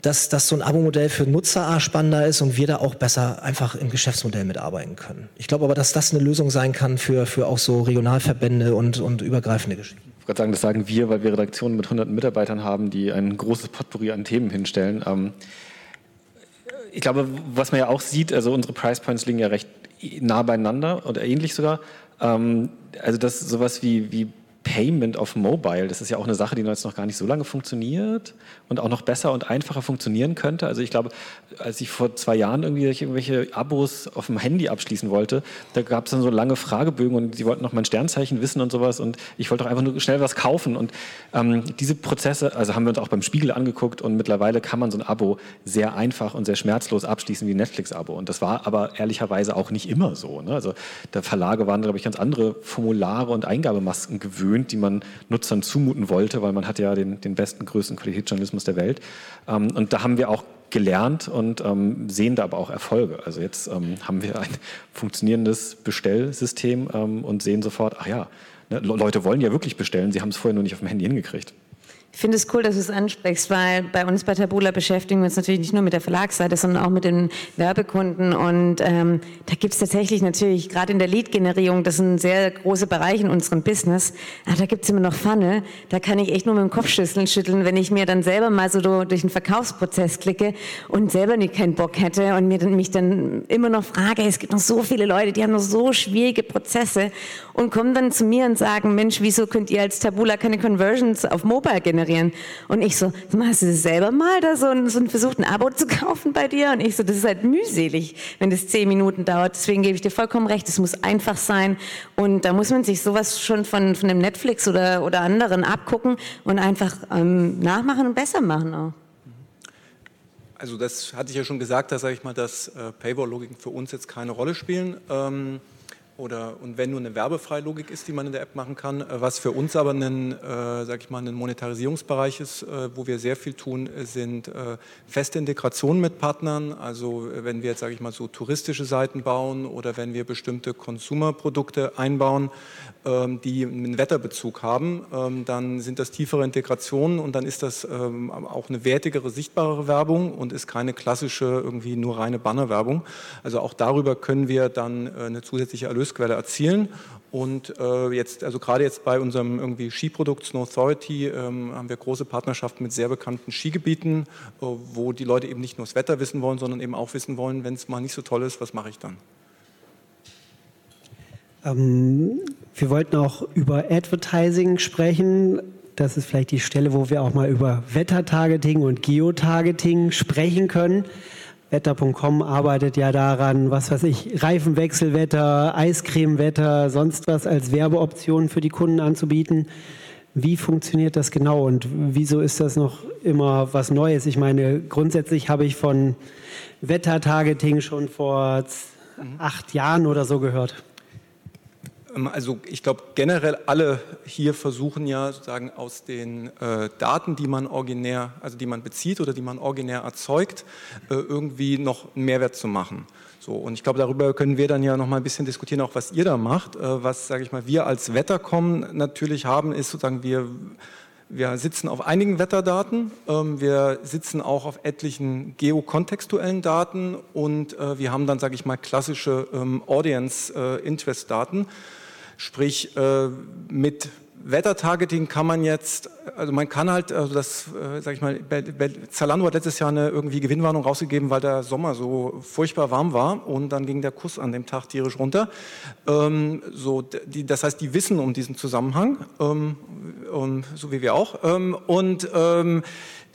dass, dass so ein Abo-Modell für Nutzer A spannender ist und wir da auch besser einfach im Geschäftsmodell mitarbeiten können. Ich glaube aber, dass das eine Lösung sein kann für, für auch so Regionalverbände und, und übergreifende Geschichten. gerade sagen, das sagen wir, weil wir Redaktionen mit hunderten Mitarbeitern haben, die ein großes Potpourri an Themen hinstellen. Ähm, ich glaube, was man ja auch sieht, also unsere Price Points liegen ja recht nah beieinander oder ähnlich sogar. Ähm, also das sowas wie, wie Payment auf Mobile, das ist ja auch eine Sache, die jetzt noch gar nicht so lange funktioniert und auch noch besser und einfacher funktionieren könnte. Also ich glaube, als ich vor zwei Jahren irgendwie irgendwelche Abos auf dem Handy abschließen wollte, da gab es dann so lange Fragebögen und sie wollten noch mein Sternzeichen wissen und sowas und ich wollte auch einfach nur schnell was kaufen und ähm, diese Prozesse, also haben wir uns auch beim Spiegel angeguckt und mittlerweile kann man so ein Abo sehr einfach und sehr schmerzlos abschließen wie ein Netflix-Abo und das war aber ehrlicherweise auch nicht immer so. Ne? Also der Verlage waren, glaube ich, ganz andere Formulare und Eingabemasken gewöhnt gewöhnt, die man Nutzern zumuten wollte, weil man hat ja den, den besten, größten Qualitätsjournalismus der Welt. Ähm, und da haben wir auch gelernt und ähm, sehen da aber auch Erfolge. Also jetzt ähm, haben wir ein funktionierendes Bestellsystem ähm, und sehen sofort, ach ja, ne, Leute wollen ja wirklich bestellen, sie haben es vorher nur nicht auf dem Handy hingekriegt. Ich finde es cool, dass du es ansprichst, weil bei uns bei Tabula beschäftigen wir uns natürlich nicht nur mit der Verlagsseite, sondern auch mit den Werbekunden. Und ähm, da gibt es tatsächlich natürlich, gerade in der Lead-Generierung, das ist ein sehr großer Bereich in unserem Business, aber ah, da gibt es immer noch Funnel. Da kann ich echt nur mit dem Kopfschüsseln schütteln, wenn ich mir dann selber mal so durch den Verkaufsprozess klicke und selber nicht keinen Bock hätte und mir dann, mich dann immer noch frage, es gibt noch so viele Leute, die haben noch so schwierige Prozesse und kommen dann zu mir und sagen, Mensch, wieso könnt ihr als Tabula keine Conversions auf Mobile generieren? Generieren. Und ich so, hast du selber mal da so, ein, so ein versucht, ein Abo zu kaufen bei dir? Und ich so, das ist halt mühselig, wenn das zehn Minuten dauert. Deswegen gebe ich dir vollkommen recht, es muss einfach sein. Und da muss man sich sowas schon von, von dem Netflix oder, oder anderen abgucken und einfach ähm, nachmachen und besser machen auch. Also das hatte ich ja schon gesagt, da sage ich mal, dass äh, Paywall-Logiken für uns jetzt keine Rolle spielen. Ähm, oder und wenn nur eine werbefreie Logik ist, die man in der App machen kann, äh, was für uns aber ein, äh, ich mal, ein Monetarisierungsbereich ist, äh, wo wir sehr viel tun, sind äh, feste Integrationen mit Partnern. Also äh, wenn wir jetzt, sage ich mal, so touristische Seiten bauen oder wenn wir bestimmte Consumer-Produkte einbauen, ähm, die einen Wetterbezug haben, ähm, dann sind das tiefere Integrationen und dann ist das ähm, auch eine wertigere, sichtbare Werbung und ist keine klassische irgendwie nur reine Bannerwerbung. Also auch darüber können wir dann äh, eine zusätzliche Erlösquelle erzielen. Und äh, jetzt, also gerade jetzt bei unserem irgendwie Skiprodukt Snow Authority haben wir große Partnerschaften mit sehr bekannten Skigebieten, äh, wo die Leute eben nicht nur das Wetter wissen wollen, sondern eben auch wissen wollen, wenn es mal nicht so toll ist, was mache ich dann? Ähm, wir wollten auch über Advertising sprechen. Das ist vielleicht die Stelle, wo wir auch mal über Wettertargeting und Geotargeting sprechen können. Wetter.com arbeitet ja daran, was weiß ich, Reifenwechselwetter, Eiscremewetter, sonst was als Werbeoptionen für die Kunden anzubieten. Wie funktioniert das genau und wieso ist das noch immer was Neues? Ich meine, grundsätzlich habe ich von Wettertargeting schon vor acht Jahren oder so gehört. Ähm, also ich glaube generell alle hier versuchen ja sozusagen aus den äh, Daten, die man originär, also die man bezieht oder die man originär erzeugt, äh, irgendwie noch einen Mehrwert zu machen. So, und ich glaube, darüber können wir dann ja noch mal ein bisschen diskutieren, auch was ihr da macht. Äh, was, sage ich mal, wir als Wettercom natürlich haben, ist sozusagen, wir wir sitzen auf einigen Wetterdaten, ähm, wir sitzen auch auf etlichen geokontextuellen Daten und äh, wir haben dann, sage ich mal, klassische ähm, Audience-Interest-Daten. Äh, Sprich, äh, mit Wettertargeting kann man jetzt, also man kann halt, also das, äh, sag ich mal, Zalando hat letztes Jahr eine irgendwie Gewinnwarnung rausgegeben, weil der Sommer so furchtbar warm war und dann ging der Kuss an dem Tag tierisch runter. Ähm, so, die, das heißt, die wissen um diesen Zusammenhang, ähm, um, so wie wir auch. Ähm, und ähm,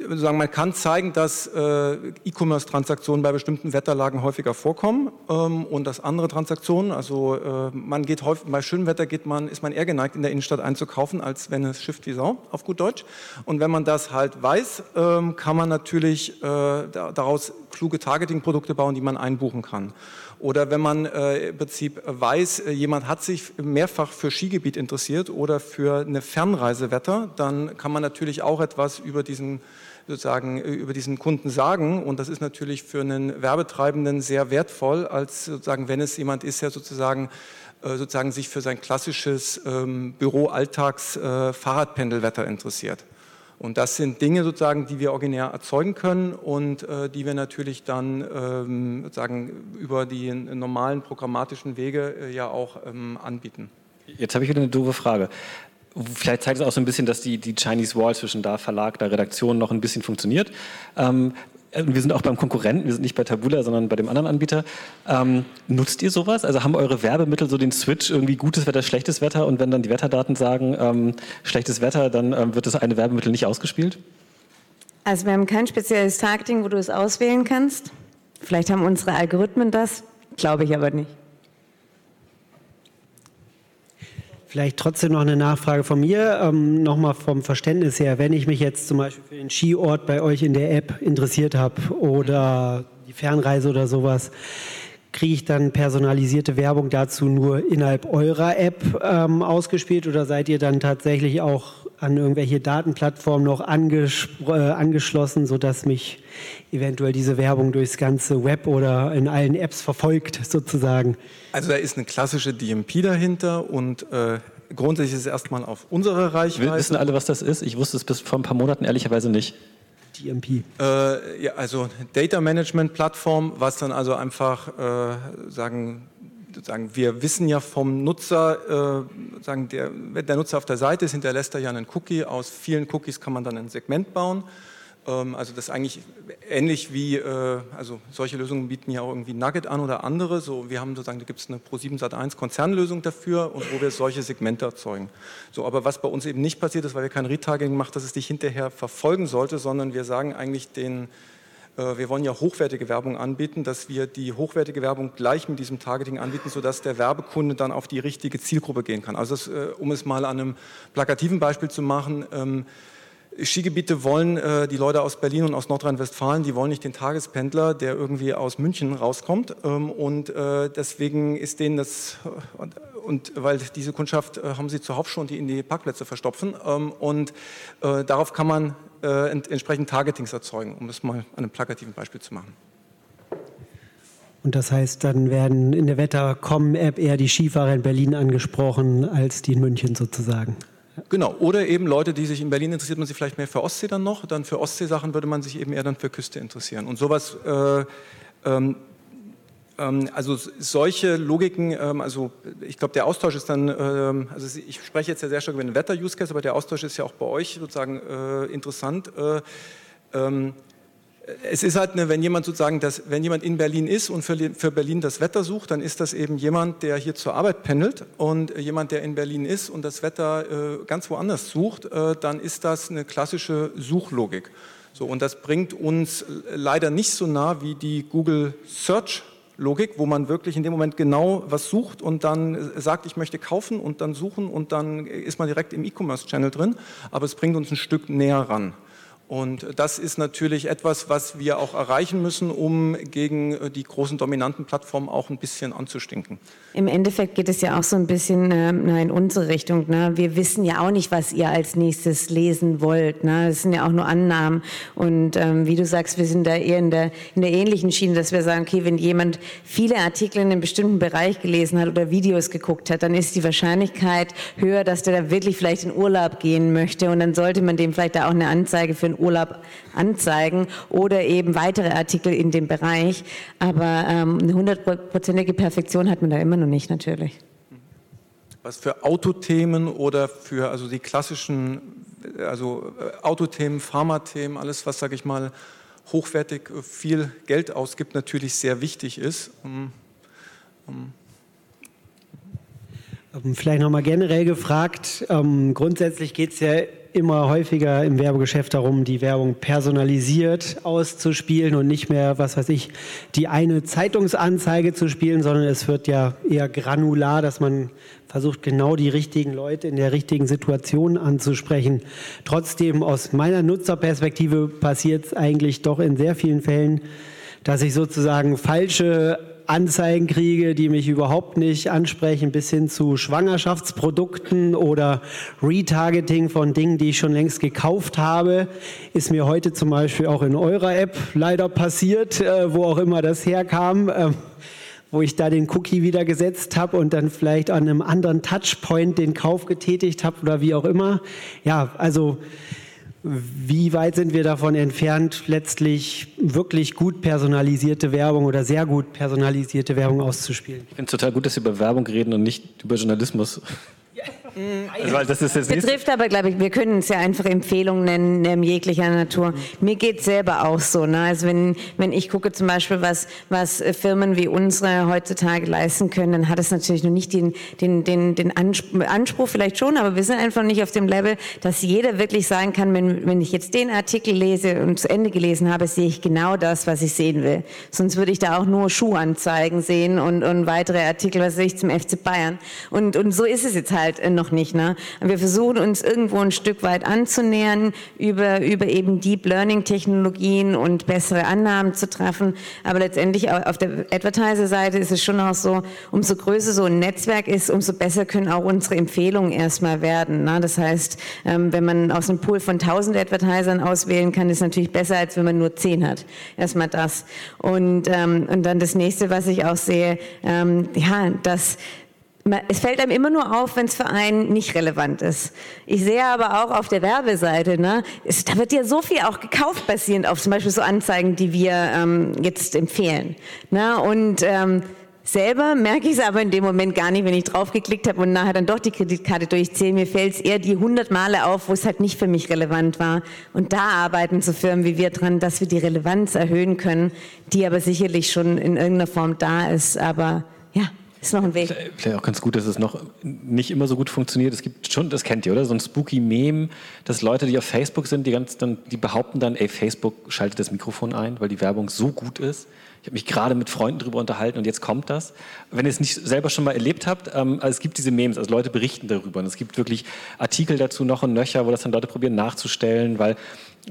sagen, man kann zeigen, dass äh, E-Commerce-Transaktionen bei bestimmten Wetterlagen häufiger vorkommen ähm, und dass andere Transaktionen, also äh, man geht häufig, bei schönem Wetter geht man, ist man eher geneigt, in der Innenstadt einzukaufen, als wenn es schifft wie Sau, auf gut Deutsch. Und wenn man das halt weiß, ähm, kann man natürlich äh, daraus kluge Targeting-Produkte bauen, die man einbuchen kann. Oder wenn man äh, im Prinzip weiß, äh, jemand hat sich mehrfach für Skigebiet interessiert oder für eine Fernreisewetter, dann kann man natürlich auch etwas über diesen sozusagen äh, über diesen Kunden sagen. Und das ist natürlich für einen Werbetreibenden sehr wertvoll, als sozusagen, wenn es jemand ist, der sozusagen äh, sozusagen sich für sein klassisches ähm, Büro-Alltags-Fahrradpendelwetter äh, interessiert. Und das sind Dinge sozusagen, die wir originär erzeugen können und äh, die wir natürlich dann ähm, sozusagen über die normalen programmatischen Wege äh, ja auch ähm, anbieten. Jetzt habe ich wieder eine doofe Frage. Vielleicht zeigt es auch so ein bisschen, dass die, die Chinese Wall zwischen da Verlag, da Redaktion noch ein bisschen funktioniert. Ähm, äh, wir sind auch beim Konkurrenten, wir sind nicht bei Tabula, sondern bei dem anderen Anbieter. Ähm, nutzt ihr sowas? Also haben eure Werbemittel so den Switch irgendwie gutes Wetter, schlechtes Wetter und wenn dann die Wetterdaten sagen ähm, schlechtes Wetter, dann ähm, wird das eine Werbemittel nicht ausgespielt? Also wir haben kein spezielles Targeting, wo du es auswählen kannst. Vielleicht haben unsere Algorithmen das, glaube ich aber nicht. Vielleicht trotzdem noch eine Nachfrage von mir, ähm, nochmal vom Verständnis her. Wenn ich mich jetzt zum Beispiel für den Skiort bei euch in der App interessiert habe oder die Fernreise oder sowas, kriege ich dann personalisierte Werbung dazu nur innerhalb eurer App ähm, ausgespielt oder seid ihr dann tatsächlich auch an irgendwelche Datenplattformen noch anges äh, angeschlossen, sodass mich eventuell diese Werbung durchs ganze Web oder in allen Apps verfolgt, sozusagen? Also da ist eine klassische DMP dahinter und äh, grundsätzlich ist es erstmal auf unsere Reichweite. Wissen alle, was das ist? Ich wusste es bis vor ein paar Monaten ehrlicherweise nicht. DMP? Äh, ja, also Data Management Plattform, was dann also einfach äh, sagen sagen, wir wissen ja vom Nutzer, äh, sagen der, wenn der Nutzer auf der Seite ist, hinterlässt er ja einen Cookie. Aus vielen Cookies kann man dann ein Segment bauen. Ähm, also das ist eigentlich ähnlich wie, äh, also solche Lösungen bieten ja auch irgendwie Nugget an oder andere. So, wir haben sozusagen, da gibt es eine Pro7 Sat1 Konzernlösung dafür und wo wir solche Segmente erzeugen. So, aber was bei uns eben nicht passiert ist, weil wir kein Retargeting machen, dass es dich hinterher verfolgen sollte, sondern wir sagen eigentlich den wir wollen ja hochwertige Werbung anbieten, dass wir die hochwertige Werbung gleich mit diesem Targeting anbieten, sodass der Werbekunde dann auf die richtige Zielgruppe gehen kann. Also das, äh, um es mal an einem plakativen Beispiel zu machen, ähm, Skigebiete wollen äh, die Leute aus Berlin und aus Nordrhein-Westfalen, die wollen nicht den Tagespendler, der irgendwie aus München rauskommt. Ähm, und äh, deswegen ist denen das, und, und weil diese Kundschaft äh, haben sie zuhauf schon, die in die Parkplätze verstopfen. Ähm, und äh, darauf kann man äh, ent entsprechend Targetings erzeugen, um das mal an einem plakativen Beispiel zu machen. Und das heißt, dann werden in der Wettercom-App eher die Skifahrer in Berlin angesprochen als die in München sozusagen. Genau, oder eben Leute, die sich in Berlin interessiert man sich vielleicht mehr für Ostsee dann noch, dann für Ostseesachen würde man sich eben eher dann für Küste interessieren. Und sowas äh, ähm, also solche Logiken, ähm, also ich glaube, der Austausch ist dann, ähm, also ich spreche jetzt ja sehr stark über den Wetter-Use-Case, aber der Austausch ist ja auch bei euch sozusagen äh, interessant. Äh, es ist halt, eine, wenn jemand sozusagen, das, wenn jemand in Berlin ist und für, für, Berlin das Wetter sucht, dann ist das eben jemand, der hier zur Arbeit pendelt und jemand, der in Berlin ist und das Wetter äh, ganz woanders sucht, dann ist das eine klassische Suchlogik. So, und das bringt uns leider nicht so nah wie die Google Search Logik, wo man wirklich in dem Moment genau was sucht und dann sagt, ich möchte kaufen und dann suchen und dann ist man direkt im E-Commerce-Channel drin, aber es bringt uns ein Stück näher ran. Und das ist natürlich etwas, was wir auch erreichen müssen, um gegen äh, die großen dominanten Plattformen auch ein bisschen anzustinken. Im Endeffekt geht es ja auch so ein bisschen äh, in unsere Richtung. Ne? Wir wissen ja auch nicht, was ihr als nächstes lesen wollt. Ne? Das sind ja auch nur Annahmen. Und ähm, wie du sagst, wir sind da eher in der, in der ähnlichen Schiene, dass wir sagen, okay, wenn jemand viele Artikel in einem bestimmten Bereich gelesen hat oder Videos geguckt hat, dann ist die Wahrscheinlichkeit höher, dass der da wirklich vielleicht in Urlaub gehen möchte. Und dann sollte man dem vielleicht da auch eine Anzeige für einen Urlaub anzeigen oder eben weitere Artikel in dem Bereich. Aber ähm, eine hundertprozentige Perfektion hat man da immer noch nicht, natürlich. Was für Autothemen oder für also die klassischen also äh, Autothemen, Pharmathemen, alles was, sage ich mal, hochwertig äh, viel Geld ausgibt, natürlich sehr wichtig ist. Um, um Vielleicht nochmal generell gefragt, ähm, grundsätzlich geht es ja immer häufiger im Werbegeschäft darum, die Werbung personalisiert auszuspielen und nicht mehr, was weiß ich, die eine Zeitungsanzeige zu spielen, sondern es wird ja eher granular, dass man versucht, genau die richtigen Leute in der richtigen Situation anzusprechen. Trotzdem, aus meiner Nutzerperspektive passiert es eigentlich doch in sehr vielen Fällen, dass ich sozusagen falsche Anzeigen kriege, die mich überhaupt nicht ansprechen, bis hin zu Schwangerschaftsprodukten oder Retargeting von Dingen, die ich schon längst gekauft habe, ist mir heute zum Beispiel auch in eurer App leider passiert, äh, wo auch immer das herkam. Äh, wo ich da den Cookie wieder gesetzt habe und dann vielleicht an einem anderen Touchpoint den Kauf getätigt habe oder wie auch immer. Ja, also wie weit sind wir davon entfernt, letztlich wirklich gut personalisierte Werbung oder sehr gut personalisierte Werbung auszuspielen? Ich finde es total gut, dass Sie über Werbung reden und nicht über Journalismus. Also, weil das ist das Betrifft aber, glaube ich, wir können es ja einfach Empfehlungen nennen, ähm, jeglicher Natur. Mir geht es selber auch so. Ne? Also wenn, wenn ich gucke zum Beispiel, was, was Firmen wie unsere heutzutage leisten können, dann hat es natürlich noch nicht den, den, den, den Anspruch, vielleicht schon, aber wir sind einfach nicht auf dem Level, dass jeder wirklich sagen kann, wenn, wenn ich jetzt den Artikel lese und zu Ende gelesen habe, sehe ich genau das, was ich sehen will. Sonst würde ich da auch nur Schuhanzeigen sehen und, und weitere Artikel, was sehe ich zum FC Bayern. Und, und so ist es jetzt halt äh, noch nicht. Ne? Wir versuchen uns irgendwo ein Stück weit anzunähern, über, über eben Deep Learning Technologien und bessere Annahmen zu treffen. Aber letztendlich auf der Advertiser-Seite ist es schon auch so, umso größer so ein Netzwerk ist, umso besser können auch unsere Empfehlungen erstmal werden. Ne? Das heißt, ähm, wenn man aus einem Pool von 1000 Advertisern auswählen kann, ist natürlich besser, als wenn man nur 10 hat. Erstmal das. Und, ähm, und dann das nächste, was ich auch sehe, ähm, ja, dass es fällt einem immer nur auf, wenn es für einen nicht relevant ist. Ich sehe aber auch auf der Werbeseite, ne, es, da wird ja so viel auch gekauft basierend auf zum Beispiel so Anzeigen, die wir ähm, jetzt empfehlen. Ne, und ähm, selber merke ich es aber in dem Moment gar nicht, wenn ich draufgeklickt habe und nachher dann doch die Kreditkarte durchzähle. Mir fällt es eher die 100 Male auf, wo es halt nicht für mich relevant war. Und da arbeiten so Firmen wie wir dran, dass wir die Relevanz erhöhen können, die aber sicherlich schon in irgendeiner Form da ist. Aber ja, ist noch ein Weg. Vielleicht auch ganz gut, dass es noch nicht immer so gut funktioniert. Es gibt schon, das kennt ihr, oder? So ein spooky Meme, dass Leute, die auf Facebook sind, die, ganz, dann, die behaupten dann, ey, Facebook schaltet das Mikrofon ein, weil die Werbung so gut ist. Ich habe mich gerade mit Freunden darüber unterhalten und jetzt kommt das. Wenn ihr es nicht selber schon mal erlebt habt, ähm, also es gibt diese Memes, also Leute berichten darüber und es gibt wirklich Artikel dazu noch und nöcher, wo das dann Leute probieren nachzustellen, weil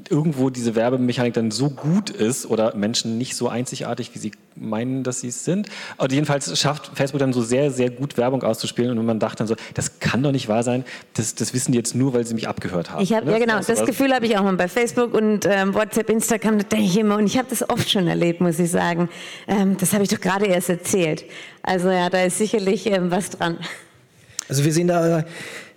irgendwo diese Werbemechanik dann so gut ist oder Menschen nicht so einzigartig, wie sie meinen, dass sie es sind. Aber jedenfalls schafft Facebook dann so sehr, sehr gut Werbung auszuspielen und man dachte dann so, das kann doch nicht wahr sein, das, das wissen die jetzt nur, weil sie mich abgehört haben. Ich hab, ne? Ja genau, das, das Gefühl habe ich auch mal bei Facebook und ähm, WhatsApp, Instagram, da denke ich immer, und ich habe das oft schon erlebt, muss ich sagen. Ähm, das habe ich doch gerade erst erzählt. Also ja, da ist sicherlich ähm, was dran. Also wir sehen da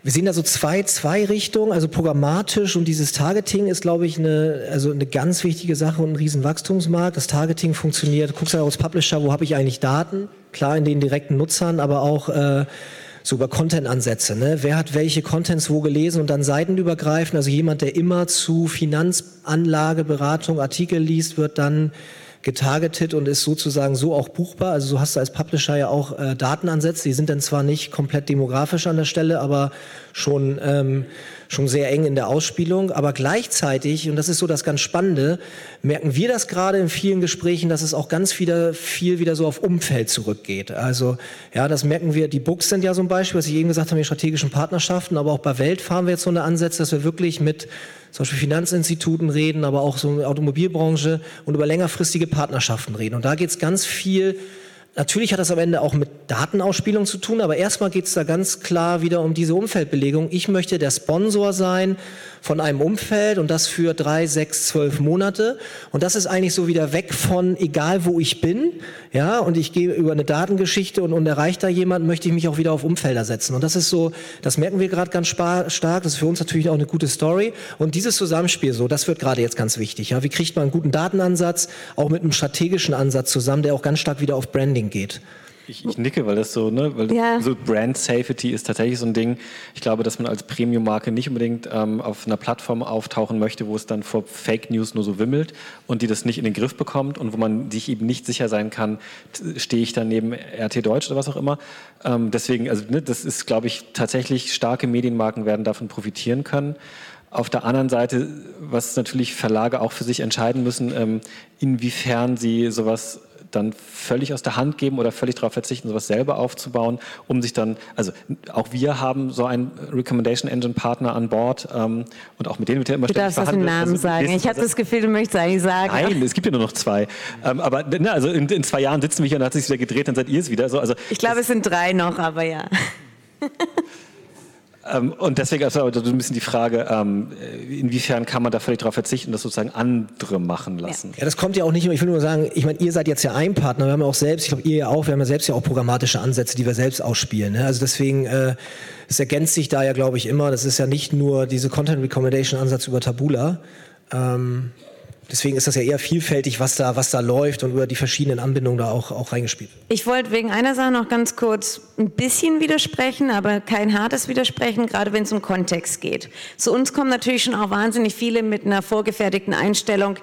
wir sehen da so zwei, zwei Richtungen, also programmatisch und dieses Targeting ist, glaube ich, eine, also eine ganz wichtige Sache und ein Riesenwachstumsmarkt. Das Targeting funktioniert, guckst du als Publisher, wo habe ich eigentlich Daten? Klar in den direkten Nutzern, aber auch äh, so über Content-Ansätze. Ne? Wer hat welche Contents wo gelesen und dann seitenübergreifend, also jemand, der immer zu Finanzanlage, Beratung, Artikel liest, wird dann getargetet und ist sozusagen so auch buchbar. Also so hast du als Publisher ja auch äh, Datenansätze, die sind dann zwar nicht komplett demografisch an der Stelle, aber schon, ähm, schon sehr eng in der Ausspielung. Aber gleichzeitig, und das ist so das ganz Spannende, merken wir das gerade in vielen Gesprächen, dass es auch ganz wieder, viel wieder so auf Umfeld zurückgeht. Also ja, das merken wir, die Books sind ja so ein Beispiel, was ich eben gesagt habe, die strategischen Partnerschaften, aber auch bei Welt fahren wir jetzt so eine Ansätze, dass wir wirklich mit zum Beispiel Finanzinstituten reden, aber auch so in der Automobilbranche und über längerfristige Partnerschaften reden. Und da geht es ganz viel Natürlich hat das am Ende auch mit Datenausspielung zu tun, aber erstmal geht es da ganz klar wieder um diese Umfeldbelegung. Ich möchte der Sponsor sein von einem Umfeld und das für drei, sechs, zwölf Monate. Und das ist eigentlich so wieder weg von egal wo ich bin, ja, und ich gehe über eine Datengeschichte und, und erreicht da jemand, möchte ich mich auch wieder auf Umfelder setzen. Und das ist so, das merken wir gerade ganz stark. Das ist für uns natürlich auch eine gute Story. Und dieses Zusammenspiel so, das wird gerade jetzt ganz wichtig. Ja, wie kriegt man einen guten Datenansatz, auch mit einem strategischen Ansatz zusammen, der auch ganz stark wieder auf Branding geht? Ich, ich, nicke, weil das so, ne, weil ja. so Brand Safety ist tatsächlich so ein Ding. Ich glaube, dass man als Premium-Marke nicht unbedingt ähm, auf einer Plattform auftauchen möchte, wo es dann vor Fake News nur so wimmelt und die das nicht in den Griff bekommt und wo man sich eben nicht sicher sein kann, stehe ich dann neben RT Deutsch oder was auch immer. Ähm, deswegen, also ne, das ist, glaube ich, tatsächlich starke Medienmarken werden davon profitieren können. Auf der anderen Seite, was natürlich Verlage auch für sich entscheiden müssen, ähm, inwiefern sie sowas dann völlig aus der Hand geben oder völlig darauf verzichten, sowas selber aufzubauen, um sich dann, also auch wir haben so einen Recommendation Engine Partner an Bord ähm, und auch mit denen wird ja immer Du darfst den Namen also, sagen. Ich habe das Gefühl, du möchtest eigentlich sagen. Nein, es gibt ja nur noch zwei. Ähm, aber ne, also in, in, zwei Jahren sitzen wir hier und hat sich wieder gedreht, dann seid ihr es wieder. So, also, ich glaube, es sind drei noch, aber ja. Ähm, und deswegen also ein bisschen die Frage, ähm, inwiefern kann man da völlig darauf verzichten, das sozusagen andere machen lassen? Ja. ja, das kommt ja auch nicht immer. Ich will nur sagen, ich meine, ihr seid jetzt ja ein Partner, wir haben ja auch selbst, ich glaube, ihr ja auch, wir haben ja selbst ja auch programmatische Ansätze, die wir selbst ausspielen. Ne? Also deswegen, äh, es ergänzt sich da ja, glaube ich, immer. Das ist ja nicht nur diese Content Recommendation Ansatz über Tabula. Ähm, deswegen ist das ja eher vielfältig, was da, was da läuft und über die verschiedenen Anbindungen da auch, auch reingespielt. Ich wollte wegen einer Sache noch ganz kurz ein bisschen widersprechen, aber kein hartes Widersprechen, gerade wenn es um Kontext geht. Zu uns kommen natürlich schon auch wahnsinnig viele mit einer vorgefertigten Einstellung,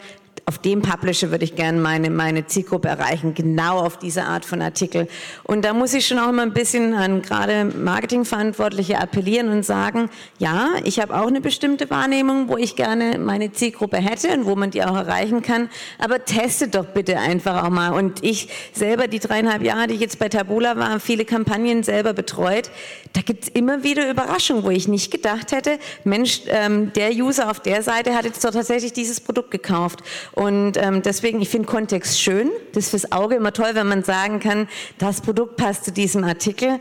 auf dem Publisher würde ich gerne meine, meine Zielgruppe erreichen, genau auf diese Art von Artikel. Und da muss ich schon auch immer ein bisschen an gerade Marketingverantwortliche appellieren und sagen, ja, ich habe auch eine bestimmte Wahrnehmung, wo ich gerne meine Zielgruppe hätte und wo man die auch erreichen kann, aber testet doch bitte einfach auch mal. Und ich selber, die dreieinhalb Jahre, die ich jetzt bei Tabula war, viele Kampagnen selber betreut, da gibt es immer wieder Überraschungen, wo ich nicht gedacht hätte, Mensch, ähm, der User auf der Seite hat jetzt doch tatsächlich dieses Produkt gekauft. Und ähm, deswegen, ich finde Kontext schön. Das ist fürs Auge immer toll, wenn man sagen kann, das Produkt passt zu diesem Artikel.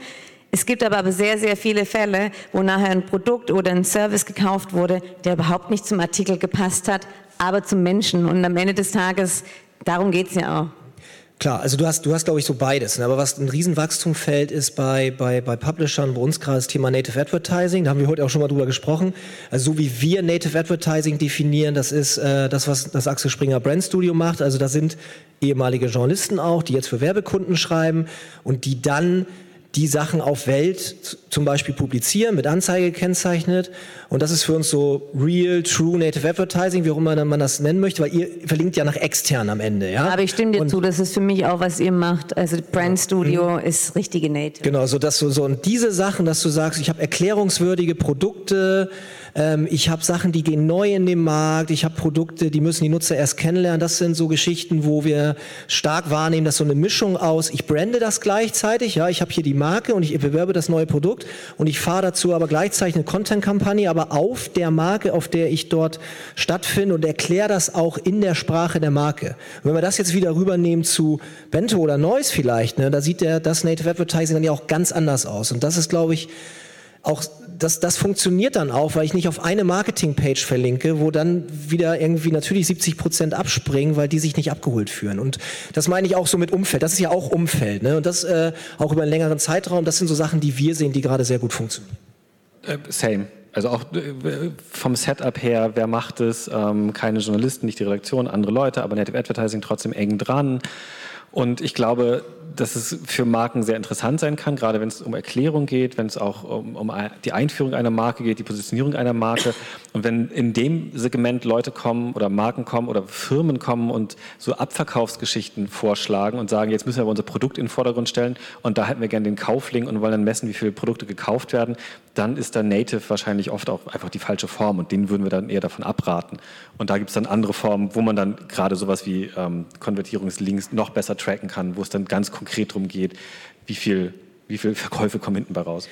Es gibt aber, sehr, sehr viele Fälle, wo nachher ein Produkt oder ein Service gekauft wurde, der überhaupt nicht zum Artikel gepasst hat, aber zum Menschen. Und am Ende des Tages, darum geht es ja auch. Klar, also du hast, du hast glaube ich so beides. Ne? Aber was ein Riesenwachstum fällt, ist bei, bei, bei Publishern, bei uns gerade das Thema Native Advertising. Da haben wir heute auch schon mal drüber gesprochen. Also so wie wir Native Advertising definieren, das ist äh, das, was das Axel Springer Brand Studio macht. Also da sind ehemalige Journalisten auch, die jetzt für Werbekunden schreiben und die dann die Sachen auf Welt zum Beispiel publizieren, mit Anzeige gekennzeichnet. Und das ist für uns so real, true native advertising, wie auch immer man das nennen möchte, weil ihr verlinkt ja nach extern am Ende. Ja? Aber ich stimme dir und zu, das ist für mich auch, was ihr macht. Also Brand Studio mhm. ist richtige native. Genau, so dass du so und diese Sachen, dass du sagst, ich habe erklärungswürdige Produkte, ähm, ich habe Sachen, die gehen neu in den Markt, ich habe Produkte, die müssen die Nutzer erst kennenlernen. Das sind so Geschichten, wo wir stark wahrnehmen, dass so eine Mischung aus, ich brande das gleichzeitig, ja, ich habe hier die Marke und ich bewerbe das neue Produkt und ich fahre dazu aber gleichzeitig eine Content-Kampagne, aber auf der Marke, auf der ich dort stattfinde und erkläre das auch in der Sprache der Marke. Und wenn wir das jetzt wieder rübernehmen zu Bento oder Noise vielleicht, ne, da sieht der, das Native Advertising dann ja auch ganz anders aus. Und das ist, glaube ich, auch das, das funktioniert dann auch, weil ich nicht auf eine Marketingpage verlinke, wo dann wieder irgendwie natürlich 70 Prozent abspringen, weil die sich nicht abgeholt fühlen. Und das meine ich auch so mit Umfeld. Das ist ja auch Umfeld. Ne? Und das äh, auch über einen längeren Zeitraum. Das sind so Sachen, die wir sehen, die gerade sehr gut funktionieren. Äh, same. Also auch äh, vom Setup her, wer macht es? Ähm, keine Journalisten, nicht die Redaktion, andere Leute, aber Native Advertising trotzdem eng dran. Und ich glaube, dass es für Marken sehr interessant sein kann, gerade wenn es um Erklärung geht, wenn es auch um, um, die Einführung einer Marke geht, die Positionierung einer Marke. Und wenn in dem Segment Leute kommen oder Marken kommen oder Firmen kommen und so Abverkaufsgeschichten vorschlagen und sagen, jetzt müssen wir aber unser Produkt in den Vordergrund stellen und da hätten wir gerne den Kauflink und wollen dann messen, wie viele Produkte gekauft werden, dann ist da Native wahrscheinlich oft auch einfach die falsche Form und denen würden wir dann eher davon abraten. Und da gibt es dann andere Formen, wo man dann gerade sowas wie ähm, Konvertierungslinks noch besser tracken kann, wo es dann ganz konkret darum geht, wie viel, wie viel Verkäufe kommen hinten bei raus.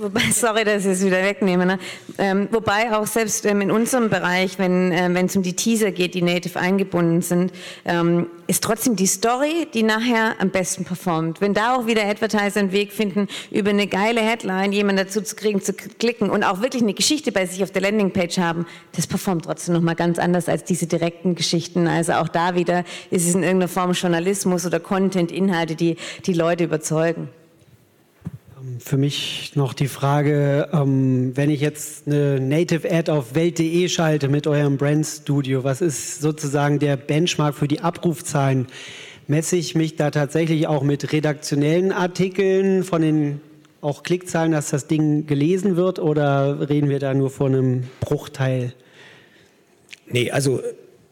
Wobei, sorry, dass ich es wieder wegnehme. Ne? Ähm, wobei auch selbst ähm, in unserem Bereich, wenn äh, es um die Teaser geht, die native eingebunden sind, ähm, ist trotzdem die Story, die nachher am besten performt. Wenn da auch wieder Advertiser einen Weg finden, über eine geile Headline jemanden dazu zu kriegen, zu klicken und auch wirklich eine Geschichte bei sich auf der Landingpage haben, das performt trotzdem nochmal ganz anders als diese direkten Geschichten. Also auch da wieder ist es in irgendeiner Form Journalismus oder Content, Inhalte, die die Leute überzeugen. Für mich noch die Frage, ähm, wenn ich jetzt eine Native Ad auf Welt.de schalte mit eurem Brand Studio, was ist sozusagen der Benchmark für die Abrufzahlen? Messe ich mich da tatsächlich auch mit redaktionellen Artikeln von den auch Klickzahlen, dass das Ding gelesen wird oder reden wir da nur von einem Bruchteil? Nee, also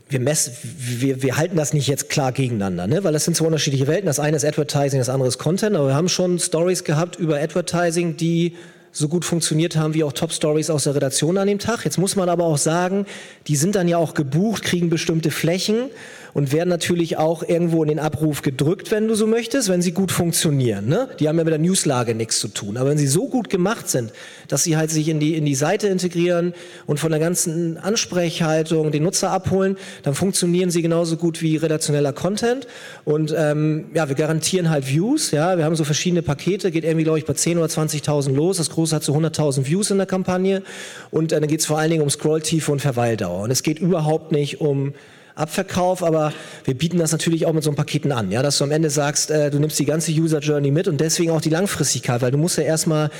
wir, messen, wir, wir halten das nicht jetzt klar gegeneinander, ne? weil das sind zwei unterschiedliche Welten. Das eine ist Advertising, das andere ist Content. Aber wir haben schon Stories gehabt über Advertising, die so gut funktioniert haben wie auch Top-Stories aus der Redaktion an dem Tag. Jetzt muss man aber auch sagen, die sind dann ja auch gebucht, kriegen bestimmte Flächen und werden natürlich auch irgendwo in den Abruf gedrückt, wenn du so möchtest, wenn sie gut funktionieren. Ne? Die haben ja mit der Newslage nichts zu tun. Aber wenn sie so gut gemacht sind, dass sie halt sich in die, in die Seite integrieren und von der ganzen Ansprechhaltung den Nutzer abholen, dann funktionieren sie genauso gut wie redaktioneller Content. Und ähm, ja, wir garantieren halt Views. Ja, wir haben so verschiedene Pakete, geht irgendwie, glaube ich, bei 10.000 oder 20.000 los. Das große hat so 100.000 Views in der Kampagne. Und äh, dann geht es vor allen Dingen um Scrolltiefe und Verweildauer. Und es geht überhaupt nicht um Abverkauf, aber wir bieten das natürlich auch mit so einem Paketen an, ja, dass du am Ende sagst, äh, du nimmst die ganze User Journey mit und deswegen auch die Langfristigkeit, weil du musst ja erstmal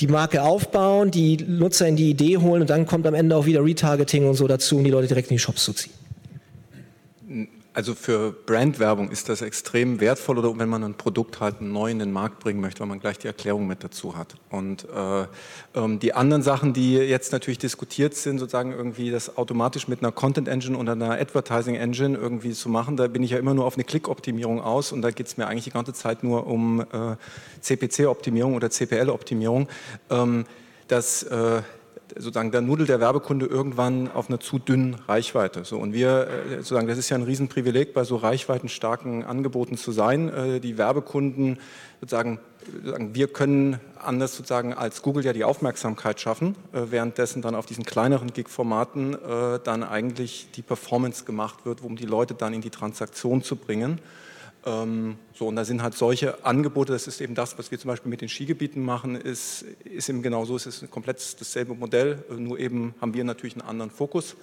die Marke aufbauen, die Nutzer in die Idee holen und dann kommt am Ende auch wieder Retargeting und so dazu, um die Leute direkt in die Shops zu ziehen. Also für Brandwerbung ist das extrem wertvoll oder wenn man ein Produkt halt neu in den Markt bringen möchte, weil man gleich die Erklärung mit dazu hat. Und äh, ähm, die anderen Sachen, die jetzt natürlich diskutiert sind, sozusagen irgendwie das automatisch mit einer Content Engine oder einer Advertising Engine irgendwie zu machen, da bin ich ja immer nur auf eine Klickoptimierung aus und da geht es mir eigentlich die ganze Zeit nur um äh, CPC-Optimierung oder CPL-Optimierung. Ähm, das äh, sozusagen der Nudel der Werbekunde irgendwann auf einer zu dünnen Reichweite. So, und wir, äh, sozusagen, das ist ja ein Riesenprivileg, bei so reichweitenstarken Angeboten zu sein. Äh, die Werbekunden, sozusagen, wir können anders sozusagen als Google ja die Aufmerksamkeit schaffen, äh, währenddessen dann auf diesen kleineren Gig-Formaten dann eigentlich die Performance gemacht wird, um die Leute dann in die Transaktion zu bringen. Ähm, so, und da sind halt solche Angebote, das ist eben das, was wir zum Beispiel mit den Skigebieten machen, ist, ist eben genau so, es ist komplett dasselbe Modell, nur eben haben wir natürlich einen anderen Fokus.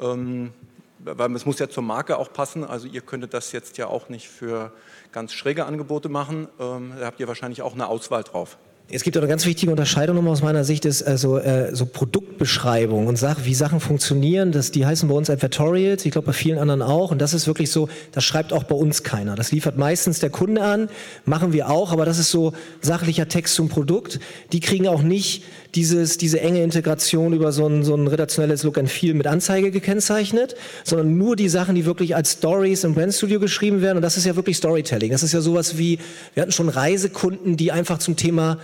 Ähm, weil es muss ja zur Marke auch passen, also ihr könntet das jetzt ja auch nicht für ganz schräge Angebote machen, ähm, da habt ihr wahrscheinlich auch eine Auswahl drauf. Es gibt eine ganz wichtige Unterscheidung nochmal aus meiner Sicht, ist also äh, so Produktbeschreibung und Sach wie Sachen funktionieren. Das, die heißen bei uns Advertorials, ich glaube bei vielen anderen auch. Und das ist wirklich so, das schreibt auch bei uns keiner. Das liefert meistens der Kunde an, machen wir auch, aber das ist so sachlicher Text zum Produkt. Die kriegen auch nicht dieses, diese enge Integration über so ein, so ein redaktionelles Look and Feel mit Anzeige gekennzeichnet, sondern nur die Sachen, die wirklich als Stories im Brandstudio geschrieben werden. Und das ist ja wirklich Storytelling. Das ist ja sowas wie, wir hatten schon Reisekunden, die einfach zum Thema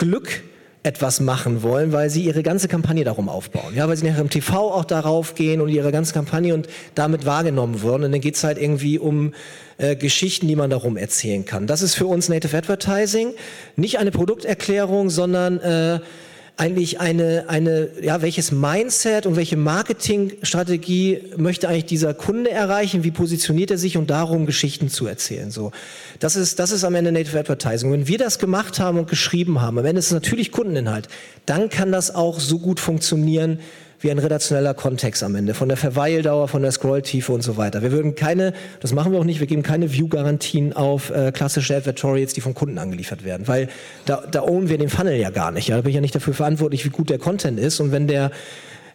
Glück etwas machen wollen, weil sie ihre ganze Kampagne darum aufbauen. Ja, weil sie nachher im TV auch darauf gehen und ihre ganze Kampagne und damit wahrgenommen würden. Und dann geht's halt irgendwie um äh, Geschichten, die man darum erzählen kann. Das ist für uns Native Advertising. Nicht eine Produkterklärung, sondern äh, eigentlich eine, eine, ja, welches Mindset und welche Marketingstrategie möchte eigentlich dieser Kunde erreichen? Wie positioniert er sich und darum Geschichten zu erzählen? So, das ist, das ist am Ende Native Advertising. Wenn wir das gemacht haben und geschrieben haben, am Ende ist es natürlich Kundeninhalt, dann kann das auch so gut funktionieren, wie ein redaktioneller Kontext am Ende, von der Verweildauer, von der Scrolltiefe und so weiter. Wir würden keine, das machen wir auch nicht, wir geben keine View-Garantien auf äh, klassische Advertorials, die vom Kunden angeliefert werden, weil da, da ownen wir den Funnel ja gar nicht. Ja? Da bin ich ja nicht dafür verantwortlich, wie gut der Content ist und wenn der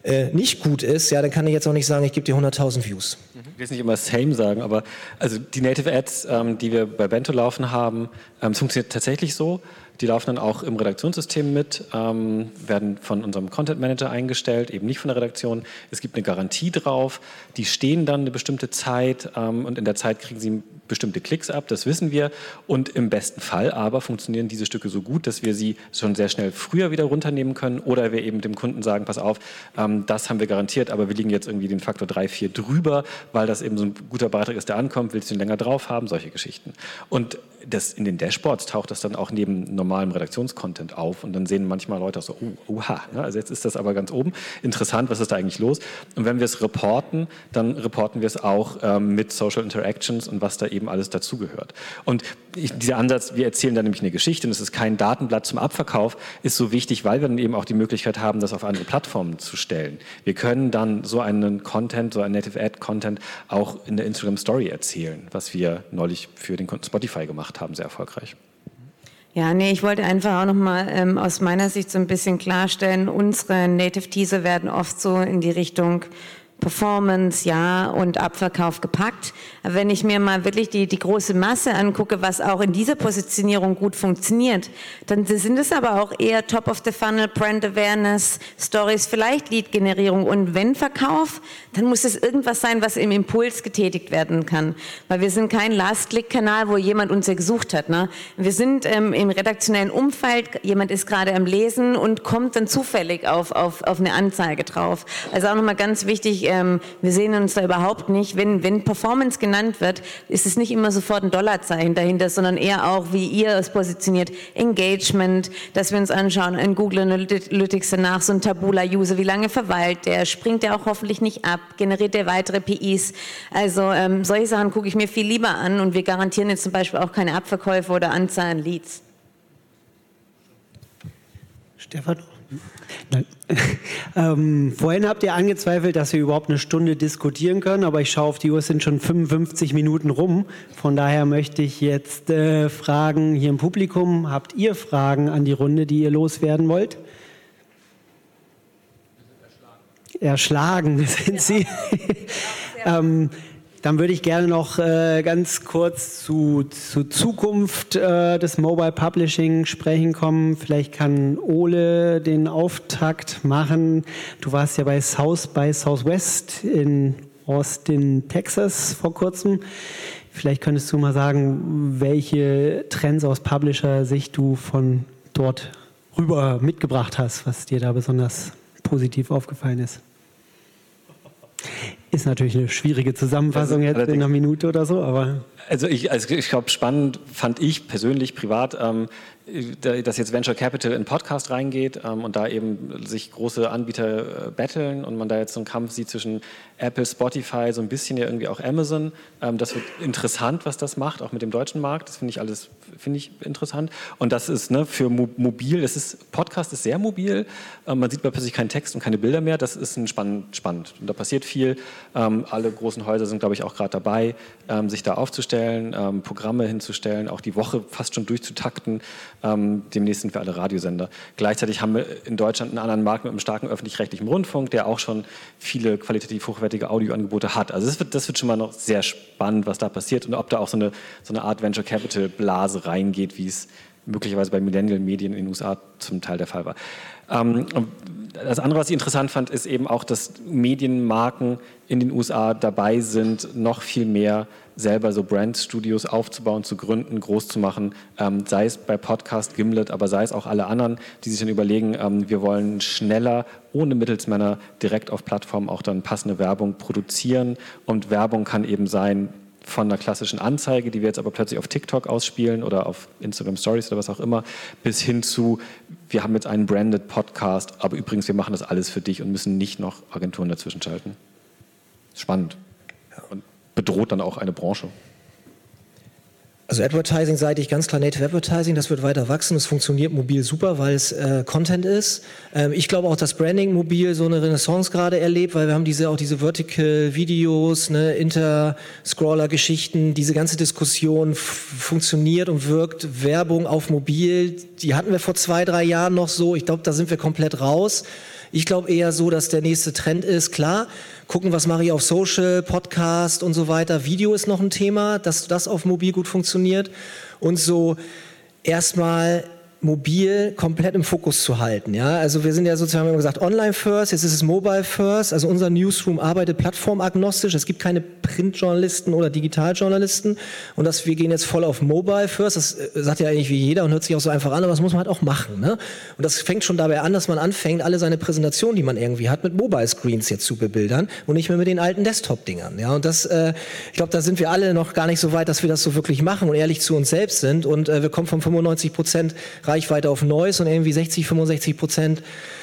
äh, nicht gut ist, ja, dann kann ich jetzt auch nicht sagen, ich gebe dir 100.000 Views. Ich will jetzt nicht immer same sagen, aber also die Native Ads, ähm, die wir bei Bento laufen haben, ähm, funktioniert tatsächlich so. Die laufen dann auch im Redaktionssystem mit, ähm, werden von unserem Content Manager eingestellt, eben nicht von der Redaktion. Es gibt eine Garantie drauf. Die stehen dann eine bestimmte Zeit ähm, und in der Zeit kriegen sie bestimmte Klicks ab, das wissen wir. Und im besten Fall aber funktionieren diese Stücke so gut, dass wir sie schon sehr schnell früher wieder runternehmen können oder wir eben dem Kunden sagen, pass auf, ähm, das haben wir garantiert, aber wir liegen jetzt irgendwie den Faktor 3, 4 drüber, weil das eben so ein guter Beitrag ist, der ankommt, willst du ihn länger drauf haben, solche Geschichten. Und das, in den Dashboards taucht das dann auch neben normalem Redaktionscontent auf und dann sehen manchmal Leute auch so, oh, oha, ne? also jetzt ist das aber ganz oben. Interessant, was ist da eigentlich los? Und wenn wir es reporten, dann reporten wir es auch ähm, mit Social Interactions und was da eben alles dazugehört. Und ich, dieser Ansatz, wir erzählen da nämlich eine Geschichte und es ist kein Datenblatt zum Abverkauf, ist so wichtig, weil wir dann eben auch die Möglichkeit haben, das auf andere Plattformen zu stellen. Wir können dann so einen Content, so einen Native Ad Content auch in der Instagram Story erzählen, was wir neulich für den Spotify gemacht gemacht haben, sehr erfolgreich. Ja, nee, ich wollte einfach auch nochmal ähm, aus meiner Sicht so ein bisschen klarstellen, unsere Native Teaser werden oft so in die Richtung Performance, ja, und Abverkauf gepackt. Aber wenn ich mir mal wirklich die, die große Masse angucke, was auch in dieser Positionierung gut funktioniert, dann sind es aber auch eher Top of the Funnel, Brand Awareness, Stories, vielleicht Lead-Generierung. Und wenn Verkauf, dann muss es irgendwas sein, was im Impuls getätigt werden kann. Weil wir sind kein Last-Click-Kanal, wo jemand uns ja gesucht hat. Ne? Wir sind ähm, im redaktionellen Umfeld, jemand ist gerade am Lesen und kommt dann zufällig auf, auf, auf eine Anzeige drauf. Also auch nochmal ganz wichtig, ähm, wir sehen uns da überhaupt nicht. Wenn, wenn Performance genannt wird, ist es nicht immer sofort ein Dollarzeichen dahinter, sondern eher auch, wie ihr es positioniert, Engagement, dass wir uns anschauen in Google Analytics danach, so ein Tabula-User, wie lange verweilt der, springt der auch hoffentlich nicht ab, generiert der weitere PIs. Also ähm, solche Sachen gucke ich mir viel lieber an und wir garantieren jetzt zum Beispiel auch keine Abverkäufe oder Anzahl an Leads. Stefan? ähm, vorhin habt ihr angezweifelt, dass wir überhaupt eine Stunde diskutieren können, aber ich schaue auf die Uhr, es sind schon 55 Minuten rum. Von daher möchte ich jetzt äh, fragen hier im Publikum, habt ihr Fragen an die Runde, die ihr loswerden wollt? Erschlagen, erschlagen sind sie. ähm, Dann würde ich gerne noch äh, ganz kurz zu, zu Zukunft äh, des Mobile Publishing sprechen kommen. Vielleicht kann Ole den Auftakt machen. Du warst ja bei South by Southwest in Austin, Texas vor kurzem. Vielleicht könntest du mal sagen, welche Trends aus Publisher-Sicht du von dort rüber mitgebracht hast, was dir da besonders positiv aufgefallen ist. Ist natürlich eine schwierige Zusammenfassung also, jetzt in einer Minute oder so, aber. Also ich, also ich glaube, spannend fand ich persönlich privat, ähm, dass jetzt Venture Capital in Podcast reingeht ähm, und da eben sich große Anbieter äh, betteln und man da jetzt so einen Kampf sieht zwischen Apple, Spotify, so ein bisschen ja irgendwie auch Amazon. Ähm, das wird interessant, was das macht, auch mit dem deutschen Markt. Das finde ich alles finde ich interessant. Und das ist ne, für mo mobil, das ist, Podcast ist sehr mobil. Ähm, man sieht plötzlich keinen Text und keine Bilder mehr. Das ist ein spannend, spannend. Und da passiert viel. Ähm, alle großen Häuser sind, glaube ich, auch gerade dabei, ähm, sich da aufzustellen, ähm, Programme hinzustellen, auch die Woche fast schon durchzutakten. Ähm, demnächst sind wir alle Radiosender. Gleichzeitig haben wir in Deutschland einen anderen Markt mit einem starken öffentlich-rechtlichen Rundfunk, der auch schon viele qualitativ hochwertige Audioangebote hat. Also das wird, das wird schon mal noch sehr spannend, was da passiert und ob da auch so eine, so eine Art Venture Capital Blase reingeht, wie es möglicherweise bei Millennial-Medien in den USA zum Teil der Fall war. Ähm, das andere, was ich interessant fand, ist eben auch, dass Medienmarken in den USA dabei sind, noch viel mehr selber so Brandstudios aufzubauen, zu gründen, groß zu machen, ähm, sei es bei Podcast, Gimlet, aber sei es auch alle anderen, die sich dann überlegen, ähm, wir wollen schneller, ohne Mittelsmänner, direkt auf Plattformen auch dann passende Werbung produzieren. Und Werbung kann eben sein, von einer klassischen Anzeige, die wir jetzt aber plötzlich auf TikTok ausspielen oder auf Instagram Stories oder was auch immer, bis hin zu, wir haben jetzt einen branded Podcast, aber übrigens, wir machen das alles für dich und müssen nicht noch Agenturen dazwischen schalten. Spannend. Und bedroht dann auch eine Branche. Also Advertising-seitig ganz klar Native Advertising, das wird weiter wachsen. Es funktioniert mobil super, weil es äh, Content ist. Ähm, ich glaube auch, dass Branding mobil so eine Renaissance gerade erlebt, weil wir haben diese auch diese Vertical-Videos, ne, Inter-Scroller-Geschichten, diese ganze Diskussion funktioniert und wirkt. Werbung auf mobil, die hatten wir vor zwei, drei Jahren noch so. Ich glaube, da sind wir komplett raus. Ich glaube eher so, dass der nächste Trend ist, klar, gucken, was mache ich auf Social, Podcast und so weiter. Video ist noch ein Thema, dass das auf mobil gut funktioniert. Und so erstmal mobil komplett im Fokus zu halten. Ja? Also wir sind ja sozusagen, immer gesagt, online first, jetzt ist es mobile first. Also unser Newsroom arbeitet plattformagnostisch. Es gibt keine Printjournalisten oder Digitaljournalisten. Und das, wir gehen jetzt voll auf mobile first. Das äh, sagt ja eigentlich wie jeder und hört sich auch so einfach an, aber das muss man halt auch machen. Ne? Und das fängt schon dabei an, dass man anfängt, alle seine Präsentationen, die man irgendwie hat, mit Mobile Screens jetzt zu bebildern und nicht mehr mit den alten Desktop-Dingern. Ja? Und das, äh, ich glaube, da sind wir alle noch gar nicht so weit, dass wir das so wirklich machen und ehrlich zu uns selbst sind. Und äh, wir kommen von 95 Prozent Reichweite auf Neues und irgendwie 60, 65 Prozent,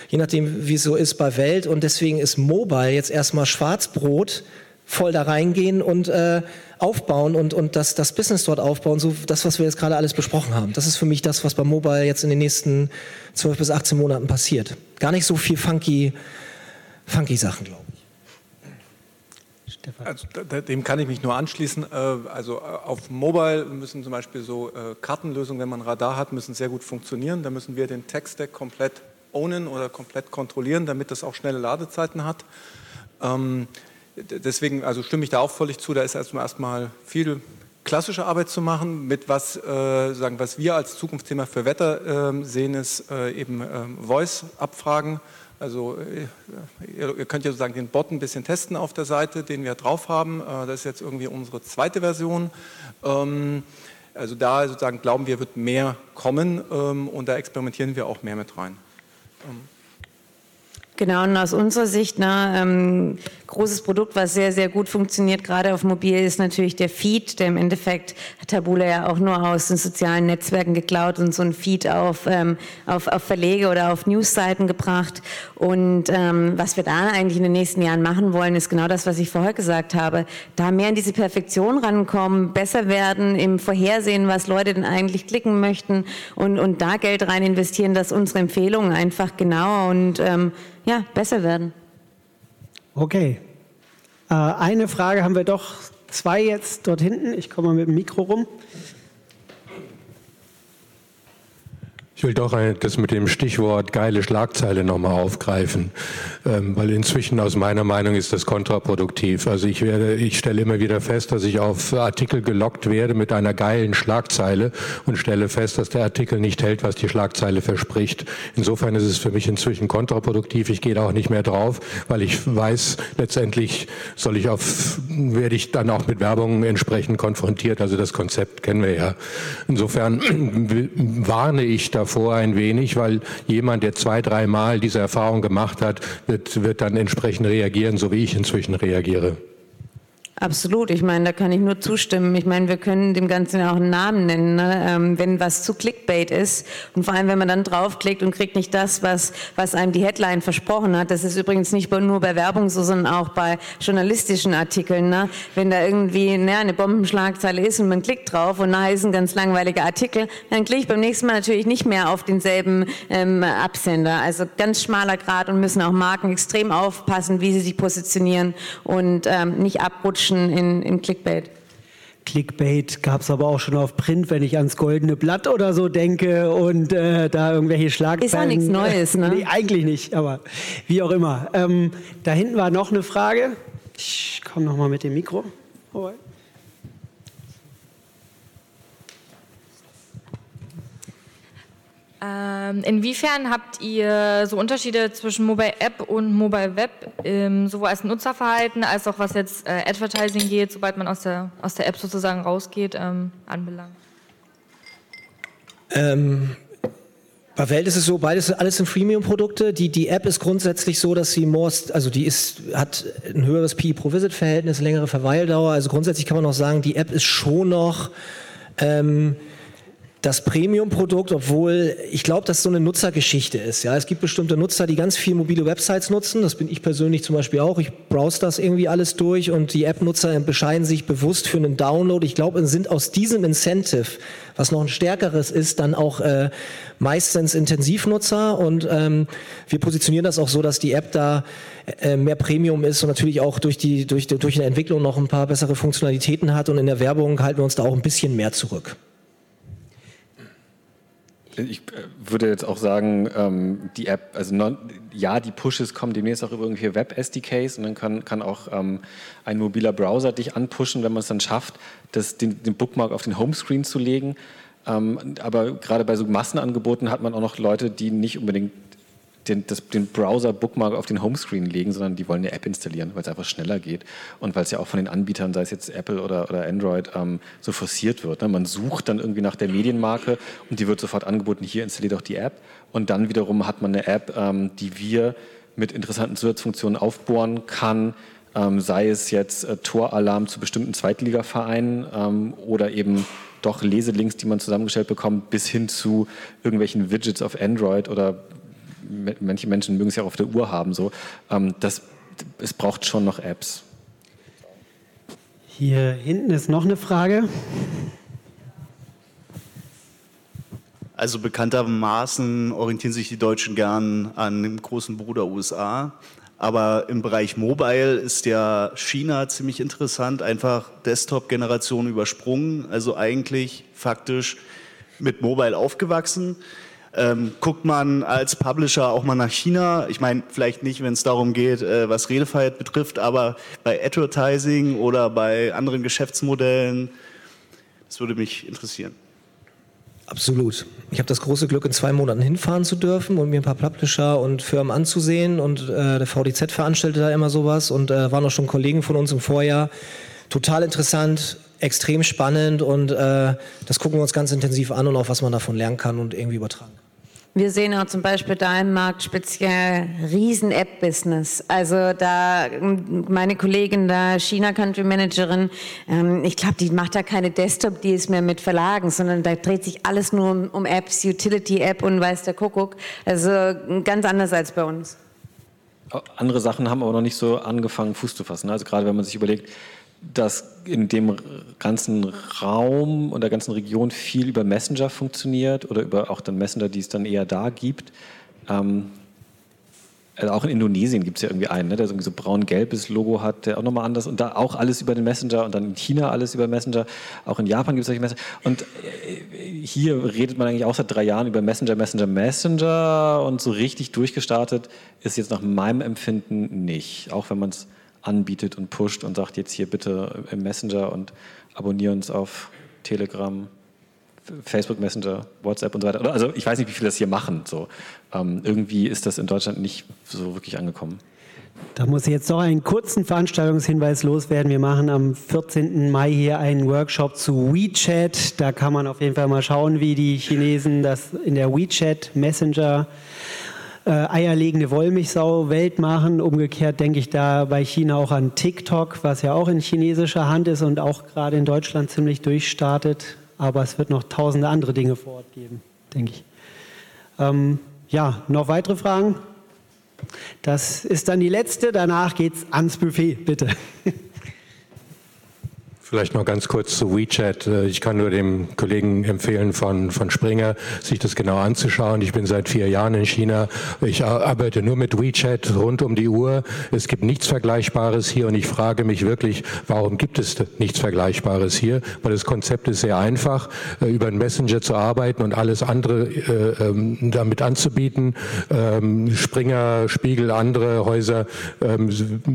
je nachdem, wie es so ist bei Welt. Und deswegen ist Mobile jetzt erstmal Schwarzbrot, voll da reingehen und äh, aufbauen und, und das, das Business dort aufbauen, so das, was wir jetzt gerade alles besprochen haben. Das ist für mich das, was bei Mobile jetzt in den nächsten 12 bis 18 Monaten passiert. Gar nicht so viel funky, funky Sachen, glaube ich. Also, dem kann ich mich nur anschließen. Äh, also äh, auf Mobile müssen zum Beispiel so äh, Kartenlösungen, wenn man Radar hat, müssen sehr gut funktionieren. Da müssen wir den Tech-Stack komplett ownen oder komplett kontrollieren, damit das auch schnelle Ladezeiten hat. Ähm, deswegen also stimme ich da auch völlig zu. Da ist erstmal, erstmal viel klassische Arbeit zu machen. Mit was, sagen, was wir als Zukunftsthema für Wetter äh, sehen, ist eben ähm, Voice-Abfragen also äh, ihr könnt ja sozusagen den Bot ein bisschen testen auf der Seite, den wir drauf haben. Äh, das ist jetzt irgendwie unsere zweite Version. Ähm, also da sozusagen glauben wir, wird mehr kommen ähm, und da experimentieren wir auch mehr mit rein. Genau, und aus unserer Sicht, ne, ähm, großes Produkt, was sehr, sehr gut funktioniert, gerade auf mobil, ist natürlich der Feed, der im Endeffekt hat Tabula ja auch nur aus den sozialen Netzwerken geklaut und so ein Feed auf, ähm, auf, auf Verlege oder auf Newsseiten gebracht. Und ähm, was wir da eigentlich in den nächsten Jahren machen wollen, ist genau das, was ich vorher gesagt habe. Da mehr in diese Perfektion rankommen, besser werden im Vorhersehen, was Leute denn eigentlich klicken möchten und, und da Geld rein investieren, dass unsere Empfehlungen einfach genauer und ähm, ja, besser werden. Okay. Äh, eine Frage haben wir doch, zwei jetzt dort hinten. Ich komme mal mit dem Mikro rum. Ich will doch das mit dem Stichwort geile Schlagzeile nochmal aufgreifen, ähm, weil inzwischen aus meiner Meinung ist das kontraproduktiv. Also ich werde, ich stelle immer wieder fest, dass ich auf Artikel gelockt werde mit einer geilen Schlagzeile und stelle fest, dass der Artikel nicht hält, was die Schlagzeile verspricht. Insofern ist es für mich inzwischen kontraproduktiv. Ich gehe da auch nicht mehr drauf, weil ich weiß, letztendlich soll ich auf, werde ich dann auch mit Werbung entsprechend konfrontiert. Also das Konzept kennen wir ja. Insofern warne ich davor, davor ein wenig, weil jemand, der zwei, dreimal diese Erfahrung gemacht hat, wird, wird dann entsprechend reagieren, so wie ich inzwischen reagiere. Absolut, ich meine, da kann ich nur zustimmen. Ich meine, wir können dem Ganzen auch einen Namen nennen, ne? ähm, wenn was zu Clickbait ist und vor allem, wenn man dann draufklickt und kriegt nicht das, was, was einem die Headline versprochen hat. Das ist übrigens nicht nur bei Werbung so, sondern auch bei journalistischen Artikeln. Ne? Wenn da irgendwie ne, eine Bombenschlagzeile ist und man klickt drauf und nachher ist ein ganz langweiliger Artikel, dann klicke ich beim nächsten Mal natürlich nicht mehr auf denselben ähm, Absender. Also ganz schmaler Grad und müssen auch Marken extrem aufpassen, wie sie sich positionieren und ähm, nicht abrutschen rutschen in, in Clickbait. Clickbait gab es aber auch schon auf Print, wenn ich ans Goldene Blatt oder so denke und äh, da irgendwelche Schlagzeilen. Ist auch nichts Neues, ne? nee, eigentlich nicht, aber wie auch immer. Ähm, da hinten war noch eine Frage. Ich komme noch mal mit dem Mikro. Vorbei. Ähm, inwiefern habt ihr so Unterschiede zwischen Mobile App und Mobile Web, ähm, sowohl als Nutzerverhalten als auch was jetzt äh, Advertising geht, sobald man aus der, aus der App sozusagen rausgeht, ähm, anbelangt? Ähm, bei Welt ist es so, beides alles sind Freemium-Produkte. Die, die App ist grundsätzlich so, dass sie more, also die ist, hat ein höheres P pro Visit-Verhältnis, längere Verweildauer. Also grundsätzlich kann man auch sagen, die App ist schon noch ähm, das Premium-Produkt, obwohl ich glaube, dass so eine Nutzergeschichte ist. Ja, es gibt bestimmte Nutzer, die ganz viel mobile Websites nutzen. Das bin ich persönlich zum Beispiel auch. Ich browse das irgendwie alles durch und die App-Nutzer bescheiden sich bewusst für einen Download. Ich glaube, sind aus diesem Incentive, was noch ein stärkeres ist, dann auch äh, meistens Intensivnutzer und ähm, wir positionieren das auch so, dass die App da äh, mehr Premium ist und natürlich auch durch die durch, durch eine Entwicklung noch ein paar bessere Funktionalitäten hat und in der Werbung halten wir uns da auch ein bisschen mehr zurück. Ich äh, würde jetzt auch sagen, ähm, die App, also non, ja, die Pushes kommen demnächst auch über irgendwelche Web-SDKs und dann kann, kann auch ähm, ein mobiler Browser dich anpushen, wenn man es dann schafft, das, den, den Bookmark auf den Homescreen zu legen. Ähm, aber gerade bei so Massenangeboten hat man auch noch Leute, die nicht unbedingt den, das, den Browser-Bookmark auf den Homescreen legen, sondern die wollen eine App installieren, weil es einfach schneller geht und weil es ja auch von den Anbietern, sei es jetzt Apple oder, oder Android, ähm, so forciert wird. Ne? Man sucht dann irgendwie nach der Medienmarke und die wird sofort angeboten, hier installiert auch die App und dann wiederum hat man eine App, ähm, die wir mit interessanten Zusatzfunktionen aufbohren kann, ähm, sei es jetzt äh, Toralarm zu bestimmten Zweitligavereinen ähm, oder eben doch Leselinks, die man zusammengestellt bekommt, bis hin zu irgendwelchen Widgets auf Android oder manche Menschen mögen es ja auch auf der Uhr haben, so. Ähm, das, es braucht schon noch Apps. Hier hinten ist noch eine Frage. Also bekanntermaßen orientieren sich die Deutschen gern an dem großen Bruder USA. Aber im Bereich Mobile ist ja China ziemlich interessant, einfach Desktop-Generation übersprungen, also eigentlich faktisch mit Mobile aufgewachsen. Ähm, guckt man als Publisher auch mal nach China? Ich meine, vielleicht nicht, wenn es darum geht, äh, was Redefreiheit betrifft, aber bei Advertising oder bei anderen Geschäftsmodellen, das würde mich interessieren. Absolut. Ich habe das große Glück, in zwei Monaten hinfahren zu dürfen und mir ein paar Publisher und Firmen anzusehen. Und äh, der VDZ veranstaltet da immer sowas und äh, waren auch schon Kollegen von uns im Vorjahr. Total interessant, extrem spannend und äh, das gucken wir uns ganz intensiv an und auch, was man davon lernen kann und irgendwie übertragen. Wir sehen auch zum Beispiel da im Markt speziell riesen App-Business. Also da meine Kollegin, da China Country Managerin, ähm, ich glaube, die macht da keine Desktop-Deals mehr mit Verlagen, sondern da dreht sich alles nur um, um Apps, Utility-App und weiß der Kuckuck. Also ganz anders als bei uns. Andere Sachen haben aber noch nicht so angefangen, Fuß zu fassen. Also gerade wenn man sich überlegt, dass in dem ganzen Raum und der ganzen Region viel über Messenger funktioniert oder über auch dann Messenger, die es dann eher da gibt. Ähm, also auch in Indonesien gibt es ja irgendwie einen, ne, der so, so braun-gelbes Logo hat, der auch nochmal anders und da auch alles über den Messenger und dann in China alles über Messenger. Auch in Japan gibt es solche Messenger. Und äh, hier redet man eigentlich auch seit drei Jahren über Messenger, Messenger, Messenger und so richtig durchgestartet ist jetzt nach meinem Empfinden nicht. Auch wenn man es anbietet und pusht und sagt, jetzt hier bitte im Messenger und abonniere uns auf Telegram. Facebook Messenger, WhatsApp und so weiter. Also ich weiß nicht, wie viele das hier machen. So. Ähm, irgendwie ist das in Deutschland nicht so wirklich angekommen. Da muss ich jetzt noch einen kurzen Veranstaltungshinweis loswerden. Wir machen am 14. Mai hier einen Workshop zu WeChat. Da kann man auf jeden Fall mal schauen, wie die Chinesen das in der WeChat Messenger äh, eierlegende Wollmilchsau-Welt machen. Umgekehrt denke ich da bei China auch an TikTok, was ja auch in chinesischer Hand ist und auch gerade in Deutschland ziemlich durchstartet aber es wird noch tausende andere Dinge vor Ort geben, denke ich. Ähm, ja, noch weitere Fragen? Das ist dann die letzte. Danach geht es ans Buffet, bitte. Vielleicht noch ganz kurz zu WeChat. Äh, ich kann nur dem Kollegen empfehlen von, von Springer, sich das genau anzuschauen. Ich bin seit vier Jahren in China. Ich arbeite nur mit WeChat rund um die Uhr. Es gibt nichts Vergleichbares hier und ich frage mich wirklich, warum gibt es nichts Vergleichbares hier? Weil das Konzept ist sehr einfach, äh, über einen Messenger zu arbeiten und alles andere äh, ähm, damit anzubieten. Ähm, Springer, Spiegel, andere Häuser ähm,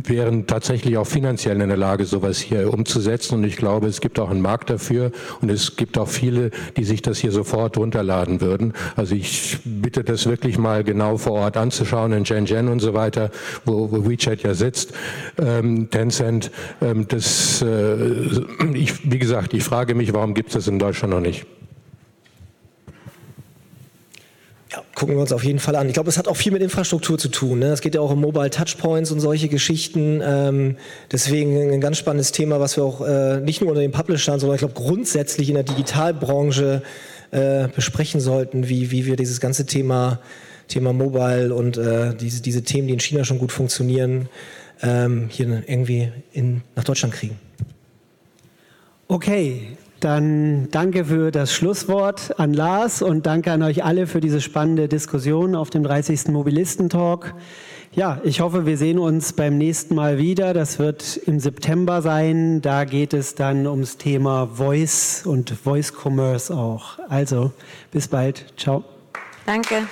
wären tatsächlich auch finanziell in der Lage, sowas hier umzusetzen. Und ich glaube, es gibt auch einen Markt dafür und es gibt auch viele, die sich das hier sofort runterladen würden. Also ich bitte das wirklich mal genau vor Ort anzuschauen in Shenzhen und so weiter, wo, WeChat ja sitzt, ähm, Tencent. Ähm, das, äh, ich, wie gesagt, ich frage mich, warum gibt es das in Deutschland noch nicht? Ja, gucken wir uns auf jeden Fall an. Ich glaube, es hat auch viel mit Infrastruktur zu tun. Ne? Es geht ja auch um Mobile Touchpoints und solche Geschichten. Ähm, deswegen ein ganz spannendes Thema, was wir auch äh, nicht nur unter den Publishern, sondern ich glaube grundsätzlich in der Digitalbranche äh, besprechen sollten, wie, wie wir dieses ganze Thema, Thema Mobile und äh, diese, diese Themen, die in China schon gut funktionieren, ähm, hier irgendwie in, nach Deutschland kriegen. Okay, dann danke für das Schlusswort an Lars und danke an euch alle für diese spannende Diskussion auf dem 30. Mobilistentalk. Ja, ich hoffe, wir sehen uns beim nächsten Mal wieder. Das wird im September sein. Da geht es dann ums Thema Voice und Voice Commerce auch. Also, bis bald. Ciao. Danke.